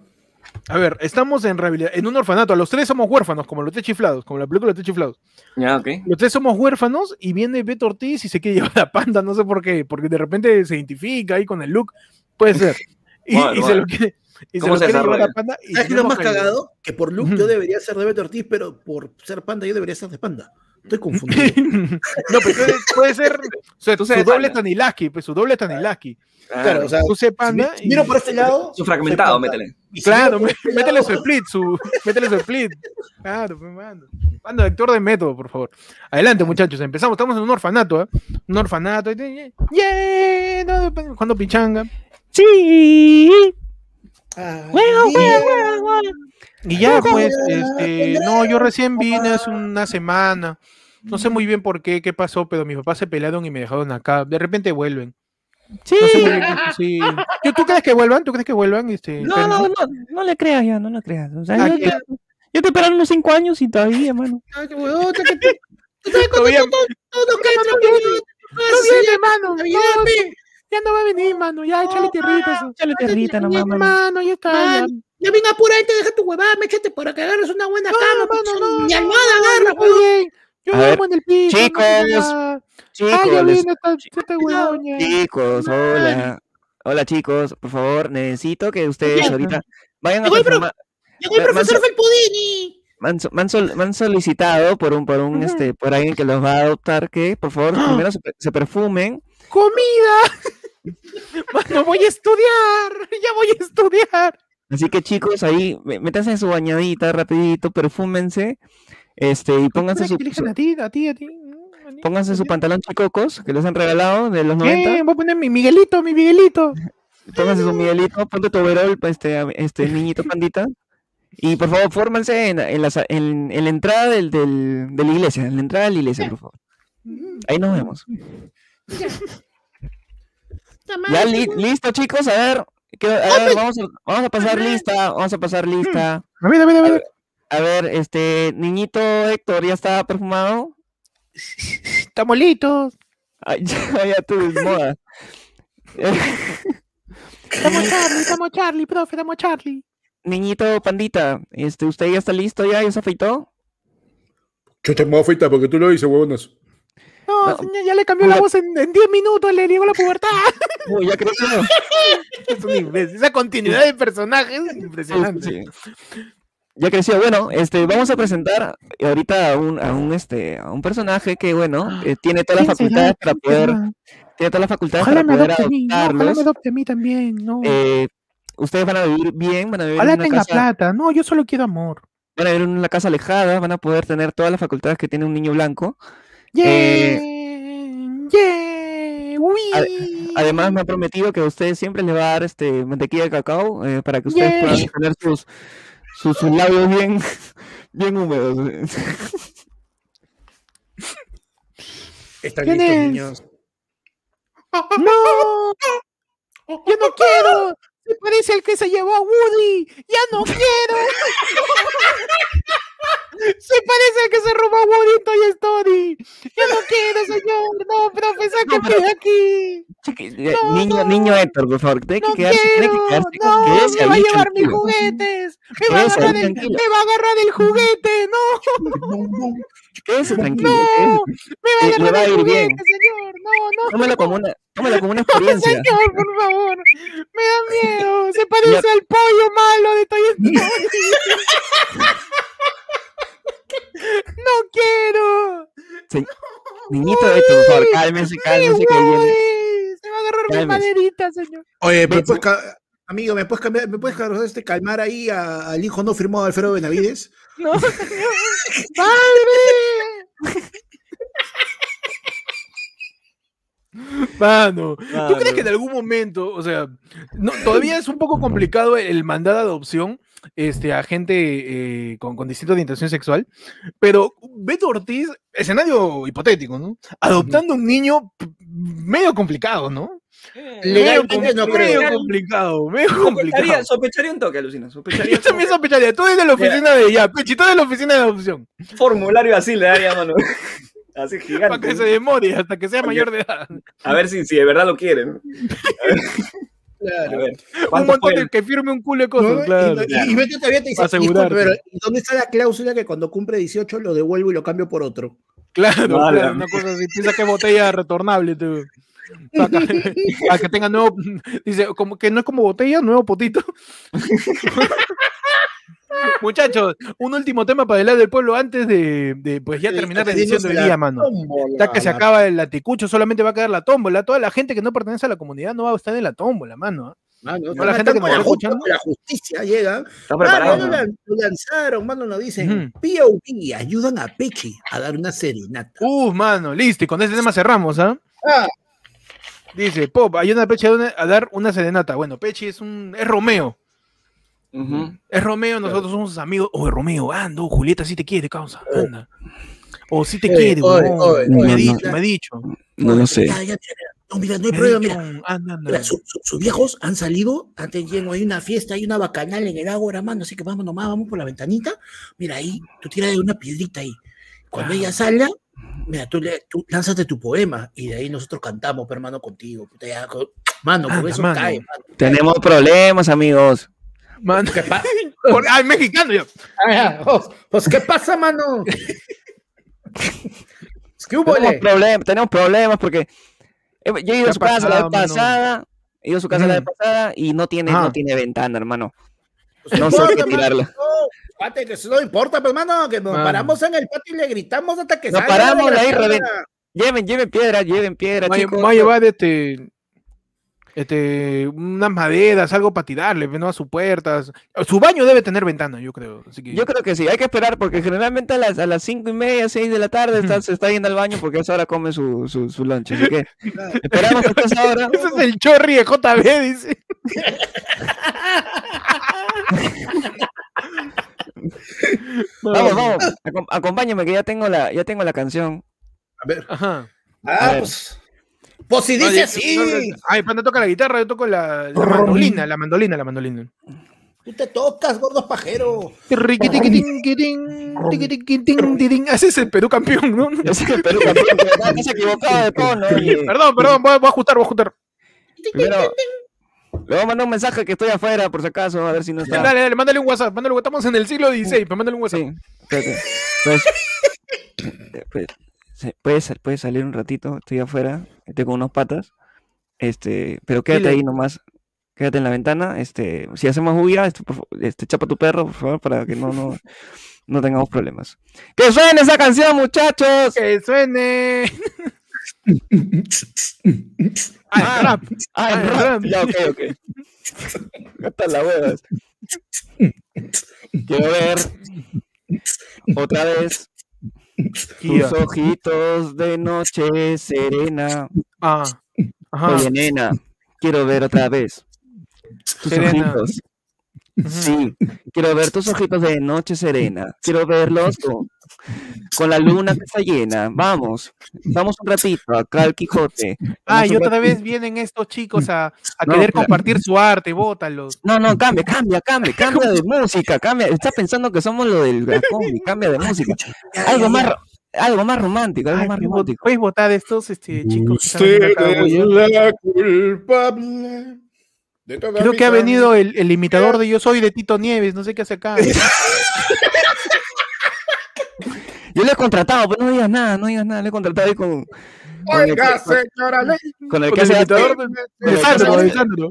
A ver, estamos en rehabilitación, en un orfanato. Los tres somos huérfanos, como los tres chiflados, como la película de los tres chiflados. Ya, ok. Los tres somos huérfanos y viene Beto Ortiz y se quiere llevar a Panda, no sé por qué, porque de repente se identifica ahí con el look. Puede ser. Y, Bueno, y se lo quiere, y se ¿Cómo lo se quiere llevar a desarrolla? Panda. Y ¿Sabes qué es lo más que- cagado? Que por look yo debería ser de Beto Ortiz, pero por ser panda yo debería ser de panda. Estoy confundido. no, pero puede, puede ser. O sea, Tú su seas doble Panda. Tanilaski, pues su doble Tanilaski. Claro, o sea, Tú si Panda. miro por este lado. Su fragmentado, métele. Y si Claro, este métele lado, su split, su, métele su split. Claro, pues, mano. Manda, actor de método, por favor. Adelante, muchachos, empezamos. Estamos en un orfanato, ¿eh? Un orfanato. ¡Yeah! no, Jugando pichanga. Sí. ah, yeah. juego, juego. Y ya, pues, este, no, yo recién vine hace una semana. No sé muy bien por qué, qué pasó, pero mis papás se pelearon y me dejaron acá. De repente vuelven. Sí. No sé muy bien, sí. ¿Tú, crees que vuelvan? ¿Tú crees que vuelvan? Este, No, pero- no, no, no le creas ya, no le creas. O sea, Ah, yo, te, yo te esperaron unos cinco años y todavía, mano. Qué huevón, que tú- tú sabes cuando Todavía- todo- todo que no no viene, viene, No viene, mano. Navidad, No, pe. ya no va a venir, mano. Ya, échale tierrita. Échale tierrita nomás. Mano, ya está. Ya. Mano, Ya vine a apurarte, deja tu huevada, méchate para que agarres una buena No, cama. mano, no, Mi no, almohada no, agarra, huevón. bien. Yo duermo en el piso. no chicos, ya Chicos, viene esta, chicos, hola. Hola chicos, por favor, necesito que ustedes ahorita vayan a Llegó el pro- perfumar. Llegó el profesor Felpudini. Me han, sol- me solicitado por un, por un, este, por alguien que los va a adoptar que, por favor, Ah. primero se, pe- se perfumen. ¡Comida! Mano, voy a estudiar. Ya voy a estudiar. Así que chicos, ahí métanse en su bañadita rapidito, perfúmense, este, y pónganse su, Eligen su- a ti, a ti, a ti. pónganse su pantalón chicocos que les han regalado de los 90. Eh, voy a poner mi Miguelito, mi Miguelito. Pónganse su Miguelito, ponte tu overol, pa- este, este niñito pandita. Y por favor, fórmense en, en la, en- en la entrada del, del- de la iglesia, en la entrada de la iglesia, por favor. Ahí nos vemos. Ya li- listo, chicos, a ver, a ver, vamos a, vamos a pasar lista, vamos a pasar lista. A ver, a ver, a ver. A ver, este, niñito Héctor, ¿ya está perfumado? Estamos listos. Ay, ya, ya tú, moda. Estamos Charlie, estamos Charlie, profe, estamos Charlie. Niñito pandita, este, ¿usted ya está listo ya? ¿Ya se afeitó? Me voy a afeitar porque tú lo dices, huevonas. No, No, señor, ya le cambió la voz en en 10 minutos, le llegó la pubertad. Uy, ya creció. Es un imbécil. Esa continuidad de personajes es impresionante. sí. Ya creció. Bueno, este, vamos a presentar ahorita a un, a un, este, a un personaje que, bueno, eh, tiene todas las facultades para ¿Quién poder, tiene todas las facultades Ojalá para poder no, ojalá adoptarlos. me adopte a mí también, no. Eh, ustedes van a vivir bien, van a vivir Ojalá en una tenga casa, plata, no, yo solo quiero amor. van a vivir en una casa alejada, van a poder tener todas las facultades que tiene un niño blanco. Yeah, Eh, yeah. Además, me ha prometido que a ustedes siempre les va a dar este mantequilla de cacao eh, para que ustedes puedan tener sus, sus, sus labios bien, bien húmedos. Están ¿Quién listos, es? niños. No, yo no quiero. Se parece al que se llevó a Woody. Ya no quiero. Se parece al que se robó a en Toy Story. Yo no quiero, señor. No, profe, sáquenme pero- de aquí. Chiqui- eh, No, niño, no. niño Héctor, por favor, tiene que No quedarse, tiene que quiero. quedarse, No, quédese me va a llevar mis juguetes. Me va agarrar el, me va a agarrar el juguete. No, Quédese tranquilo. No. me va a Eh, agarrar el juguete, bien. señor. No, no. Tómelo como una, tómelo como una No, experiencia. señor, por favor. Me da miedo. Se parece al pollo malo de Toy Story. no quiero. Niñito Héctor, por favor, cálmese, cálmese, que viene. Se va a agarrar mi maderita, señor. Oye, ¿me Ven, puedes ca- amigo, ¿me puedes cambiar, me puedes este, calmar ahí a- al hijo no firmado de Alfredo Benavides? No, señor. ¡Padre! Mano, ¿tú crees que en algún momento, o sea, no, todavía es un poco complicado el mandar adopción este, a gente eh, con, con distinta orientación sexual? Pero Beto Ortiz, escenario hipotético, ¿no? Adoptando un niño medio complicado, ¿no? Legalmente Medio no creo. Medio complicado, medio Sospecharía, complicado. sospecharía un toque, alucina. Sospecharía Yo también sospecharía, tú desde la oficina de ya, Pechi, tú desde la oficina de adopción. un formulario así le daría, mano. Así Para gigante. que se demore hasta que sea mayor de edad. A ver si, si de verdad lo quieren. A Claro. ver. Un ¿cuánto montón de que firme un culo de ¿No? cosas, claro. Y, y, y Beto todavía te dice, Asegurarte. "Disculpe, pero ¿y dónde está la cláusula que cuando cumple 18 lo devuelvo y lo cambio por otro? Claro, Vale. claro, una cosa así. Piensa que es botella retornable, tú. Que, para que tenga nuevo. Dice, como que no es como botella, nuevo potito. Muchachos, un último tema para el lado del pueblo antes de, de, pues ya terminar la edición del día, mano. Ya que se acaba el laticucho, solamente va a quedar la tómbola. Toda la gente que no pertenece a la comunidad no va a estar en la tómbola, mano. Mano, Toda la gente que nos la, justicia llega. ¿Está Ah, preparado? no, no? lo, lan- lo lanzaron, mano, nos dicen. Ujú. POV ayudan a Pechi a dar una serenata. Uh, mano, listo. Y con ese tema cerramos, ¿ah? Ah, Dice, Pop, ayuda a Pechi a dar- a dar una serenata. Bueno, Pechi es un. es Romeo. Ujú. Es Romeo, nosotros somos sus amigos. Oye, Romeo, anda, oh, Julieta sí te quiere, causa. Anda. O sí te Oye, quiere, oye, oye, me, ha dicho, no. me ha dicho. No lo sé. ya, ya, mira, no, mira, no hay Me problema, dicho, mira. anda, anda. Mira, su- su- sus viejos han salido, antes lleno, hay una fiesta, hay una bacanal en el agua, hermano, así que vamos nomás, vamos por la ventanita. Mira ahí, tú tiras una piedrita ahí. Cuando Claro. ella salga, mira, tú, le, tú lánzate tu poema y de ahí nosotros cantamos, pero hermano, contigo. puta, ya, con- mano, por Anda, eso mano. cae, mano. Tenemos problemas, amigos. Mano, ¿Qué pasa? por- ah, mexicano yo. pues, pues, ¿qué pasa, mano? ¿Qué hubo, Tenemos, le? problem- tenemos problemas porque he- yo he ido ¿Qué a su casa la vez pasada. He ido a su casa la vez Ujú. pasada y no tiene, no tiene ventana, hermano. Pues No sé importa, qué mano, tirarla. no, que eso no importa, pues, mano, que nos Mano. paramos en el patio y le gritamos hasta que Nos salga paramos, la ahí. Lleven, lleven piedra, lleven piedra, chicos. voy a llevar este, este, unas maderas, algo para tirarle, ¿no? A su puerta. Su baño debe tener ventana, yo creo. Así que... Yo creo que sí, hay que esperar porque generalmente a las, a las cinco y media, seis de la tarde está- se está yendo al baño porque a esa hora come su, su, su lunch. Así que esperamos hasta esa hora. Ese es el chorri de JB, dice. Vamos, vamos, acom- acompáñame que ya tengo la, ya tengo la canción. A ver. Ajá. Ah, A ver. pues. Pues si dice yo- así, Ay, cuando toca la guitarra, yo toco la, la mandolina, la mandolina, la mandolina. tú te tocas, gordo pajero. Riquitiquitín, quitín, tiquitiquitín, tirín. Ese es el Perú campeón, ¿no? Ese es el Perú campeón, se equivocado de tono. Perdón, perdón, voy a, voy a ajustar, voy a ajustar. Primero, le voy a mandar un mensaje que estoy afuera, por si acaso, a ver si no está. Dale, dale, mándale un WhatsApp, mándale, estamos en el siglo XVI, pues mándale un WhatsApp. Sí, espérate. Pues, eh, pues, se- puede, sal- puede salir un ratito, estoy afuera, estoy con unos patas. Este, pero quédate Dile. ahí nomás, quédate en la ventana. Este, si hacemos bulla, este, este, chapa tu perro, por favor, para que no, no, no tengamos problemas. ¡Que suene esa canción, muchachos! Que suene. Ah, rap. Ah, Ah, rap. Ya, ok, ok. Hasta la huevas. Quiero ver otra vez. tus ojitos de noche serena. Ah, ajá. Oye, nena, quiero ver otra vez tus Serena. ojitos. Sí, quiero ver tus ojitos de noche serena. Quiero verlos con, con la luna que está llena. Vamos, vamos un ratito acá al Quijote. Ah, y otra ratito. vez vienen estos chicos a, a No, querer claro. compartir su arte, bótalos. No, no, cambia, cambia, cambia, cambia de música, cambia. Está pensando que somos lo del Gacombi, cambia de música. Algo más, algo más romántico, algo Ay, más ¿puedes vot- romántico. ¿Puedes votar estos este, chicos? Usted es la culpable de toda Creo que ha venido el, el imitador de Yo Soy de Tito Nieves, no sé qué hace acá. Yo le he contratado, pero no digas nada, no digas nada, le he contratado ahí con. Con el, señora Con el que se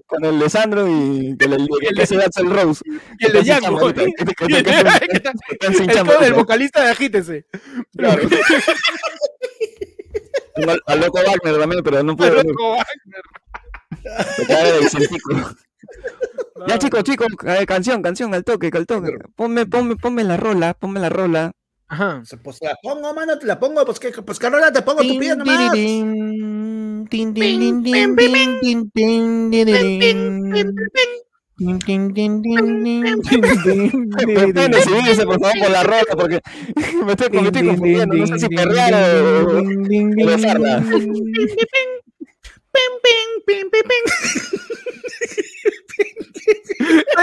Con el de Sandro y con el que se el Rose. Y el de Yango. Con el vocalista de Agítese. Claro. Al, al, loco Wagner también, pero no puedo. Al loco Wagner. Cae de Ya, chicos, chicos, eh, canción, canción, al toque, al toque. Ponme, ponme, ponme la rola, ponme la rola. Ajá. Pues la pongo, mano, te la pongo, pues, que, pues Carola, te pongo tu pie nomás. Si se pasaba por la roca porque me estoy, confundiendo, no sé si perrear o besarla.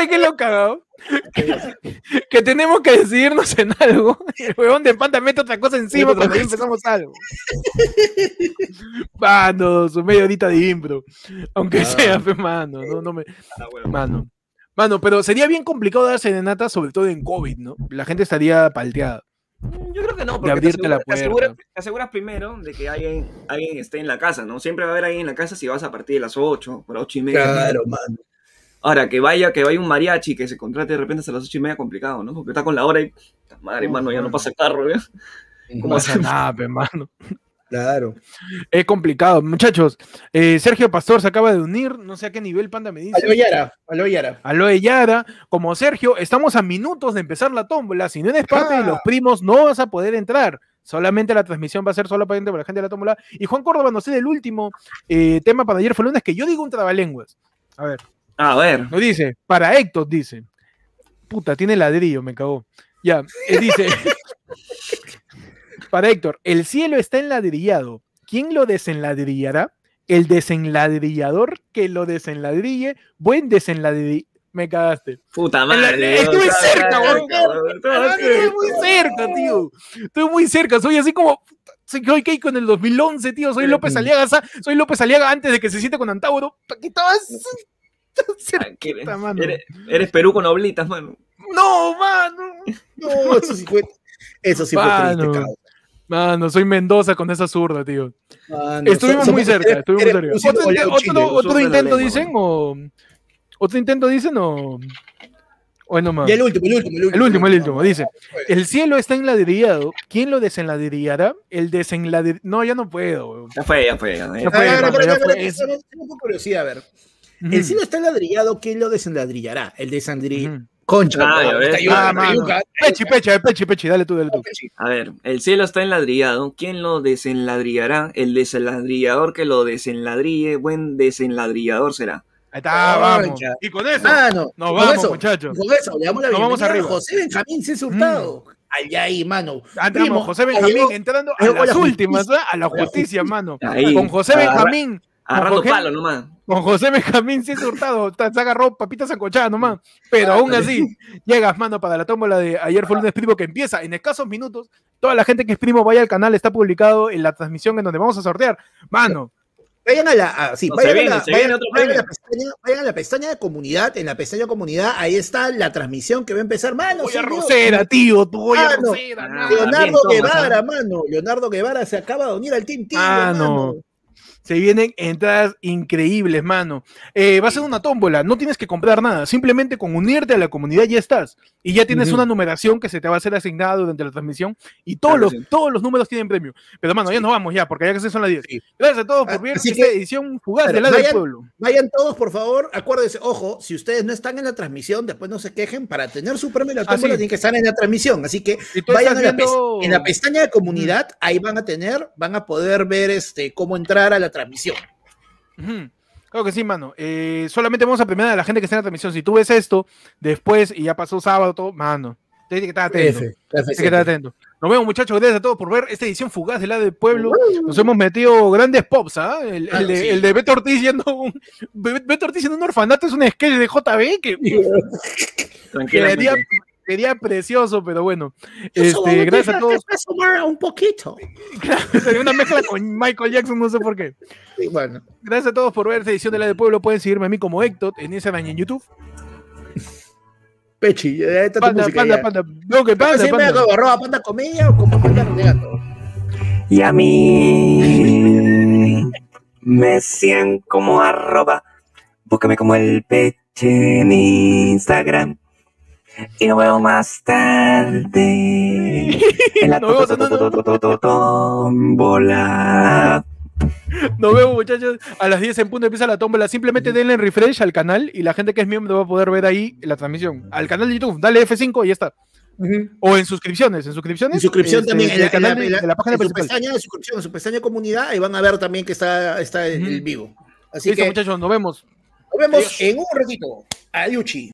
Qué lo cagado? Que tenemos que decidirnos en algo. El huevón de panta mete otra cosa encima cuando ya empezamos algo. Mano, su media horita de impro. Aunque sea, fe, mano, no, no me. Mano. Mano, pero sería bien complicado dar serenata, sobre todo en COVID, ¿no? La gente estaría palteada. Yo creo que no, De porque abrirte te, la aseguras, te, aseguras, puerta. te aseguras primero de que alguien, alguien esté en la casa, ¿no? Siempre va a haber alguien en la casa si vas a partir de las 8, por 8 y media. Claro, mano. Ahora, que vaya, que vaya un mariachi que se contrate de repente hasta las 8 y media, complicado, ¿no? Porque está con la hora y. Madre, Uf, mano, ya no pasa el carro, ¿eh? No ¿Cómo pasa nada, pe, mano. Claro. Es complicado. Muchachos, eh, Sergio Pastor se acaba de unir. No sé a qué nivel Panda me dice. Aló Yara, aló Yara. Aloe Yara, como Sergio, estamos a minutos de empezar la tómbola. Si no eres parte de Ah. los primos, no vas a poder entrar. Solamente la transmisión va a ser solamente para la gente de la tómbola. Y Juan Córdoba nos cede el último eh, tema para ayer fue lunes que yo digo un trabalenguas. A ver, A ver. no dice, para Héctor dice. Puta, tiene ladrillo, me cagó. Ya, eh, dice. para Héctor, el cielo está enladrillado. ¿Quién lo desenladrillará? El desenladrillador que lo desenladrille. Buen desenladrillador. Me cagaste. Puta madre. estuve cerca, weón. cerca. muy cerca, tío. Estoy muy cerca. Soy así como. Soy Keiko en el 2011, tío. Soy López Aliaga. Soy López Aliaga antes de que se siente con Antauro. Aquí estabas. Puta, mano. Eres, eres Perú con oblitas, mano. No, mano. No, eso sí fue. Eso sí fue Mano. triste, cabrón. Mano, soy Mendoza con esa zurda, tío. Mano, Estuvimos somos- muy cerca, eres- estuvimos muy cerca. ¿Otro, otro- Chile. otro Nosotros intento dicen o...? ¿Otro intento dicen o...? O no más. Y el último, el último, el último. El último, el último, dice. El cielo está enladrillado. ¿Quién lo desenladrillará? El desenladrillar... No, ya no puedo. Ya fue, ya fue. Ya, Ya fue, ya fue. a ver, Es- Tengo un poco de curiosidad, a ver. El cielo está enladrillado, ¿quién lo desenladrillará? El desandri... Ujú. Concha. Ah, ya no, está Ah, Pechi, pechi, pechi, pechi, dale tú, dale tú. A ver, el cielo está enladrillado. ¿Quién lo desenladrillará? El desenladrillador que lo desenladrille, buen desenladrillador será. Ahí está, vamos. Concha. Y con eso, Mano, nos con vamos, eso, muchachos. Con eso, le damos la Nos vamos bienvenida a arriba. José Benjamín César Hurtado. Allá ahí, mano. Entramos, Primo, José Benjamín llegó- entrando a las la justicia. últimas, ¿verdad? a la A la justicia, mano. Ahí, Con José Benjamín, agarrando palo nomás. Con José Benjamín sí es hurtado, ta- se agarró papitas sancochadas nomás. Pero aún así, llegas, mano, para la tómbola de ayer fue lunes primo que empieza en escasos minutos. Toda la gente que es primo vaya al canal, está publicado en la transmisión en donde vamos a sortear. Mano, Vayan a la, a- sí, No, vayan, viene, a la, vayan- vayan a pestaña, vayan a la pestaña de comunidad, en la pestaña de comunidad, ahí está la transmisión que va a empezar, mano. voy a sí, Dios. Rosera, tío, tú voy a Ah. Rosera. Leonardo bien, Guevara, mano. Leonardo Guevara se acaba de unir al Team Team, Ah, mano. no. Se vienen entradas increíbles, mano. Eh, va a ser una tómbola, no tienes que comprar nada, simplemente con unirte a la comunidad ya estás. Y ya tienes Ujú. una numeración que se te va a ser asignada durante la transmisión y todos, los, sí. todos los números tienen premio. Pero, mano, ya nos vamos ya, porque ya que son las 10. Sí. Gracias a todos por Ah, ver esta que- edición fugaz Claro, de la del vayan- pueblo. Vayan todos, por favor. Acuérdense, ojo, si ustedes no están en la transmisión, después no se quejen. Para tener su premio en la Ah, tómbola, sí. tienen que estar en la transmisión. Así que Si vayan a la, viendo- en la pestaña de comunidad, ahí van a tener, van a poder ver este cómo entrar a la transmisión. Ujú. Claro que sí, mano. Eh, solamente vamos a premiar a la gente que está en la transmisión. Si tú ves esto después y ya pasó sábado, todo, mano, tienes que estar atento. F, Tienes que estar atento. Nos vemos, muchachos. Gracias a todos por ver esta edición fugaz de la del pueblo. Nos hemos metido grandes pops, ¿ah? El, el Claro, de, sí. el de Beto Ortiz yendo un, Be- Beto Ortiz en un orfanato es un sketch de JB que Tranquilamente. Sería, precioso, pero bueno. Este, gracias a todos. un poquito. Sería una mezcla con Michael Jackson, no sé por qué. Sí, bueno. Gracias a todos por ver esta edición de la del pueblo. Pueden seguirme a mí como Héctor en Instagram y en YouTube. Pechi, ya está tu Panda, música. panda, ya. panda. No, que panda, panda. como arroba panda comedia o como panda renegando. Y a mí me siguen como arroba. Búscame como el peche en Instagram. Y nos vemos más tarde. En la tómbola. Nos vemos, muchachos. A las 10 en punto empieza la tómbola. Simplemente denle en refresh al canal y la gente que es miembro va a poder ver ahí la transmisión. Al canal de YouTube, dale F5 y ya está. O en suscripciones. En suscripciones. En suscripción este, también, en en canal la- de, en la- de la página en su principal. pestaña de suscripción, en su pestaña de comunidad, ahí van a ver también que está, está el, el vivo. Así Listo, que muchachos, nos vemos. nos vemos Adiós. en un ratito. Adiuchi.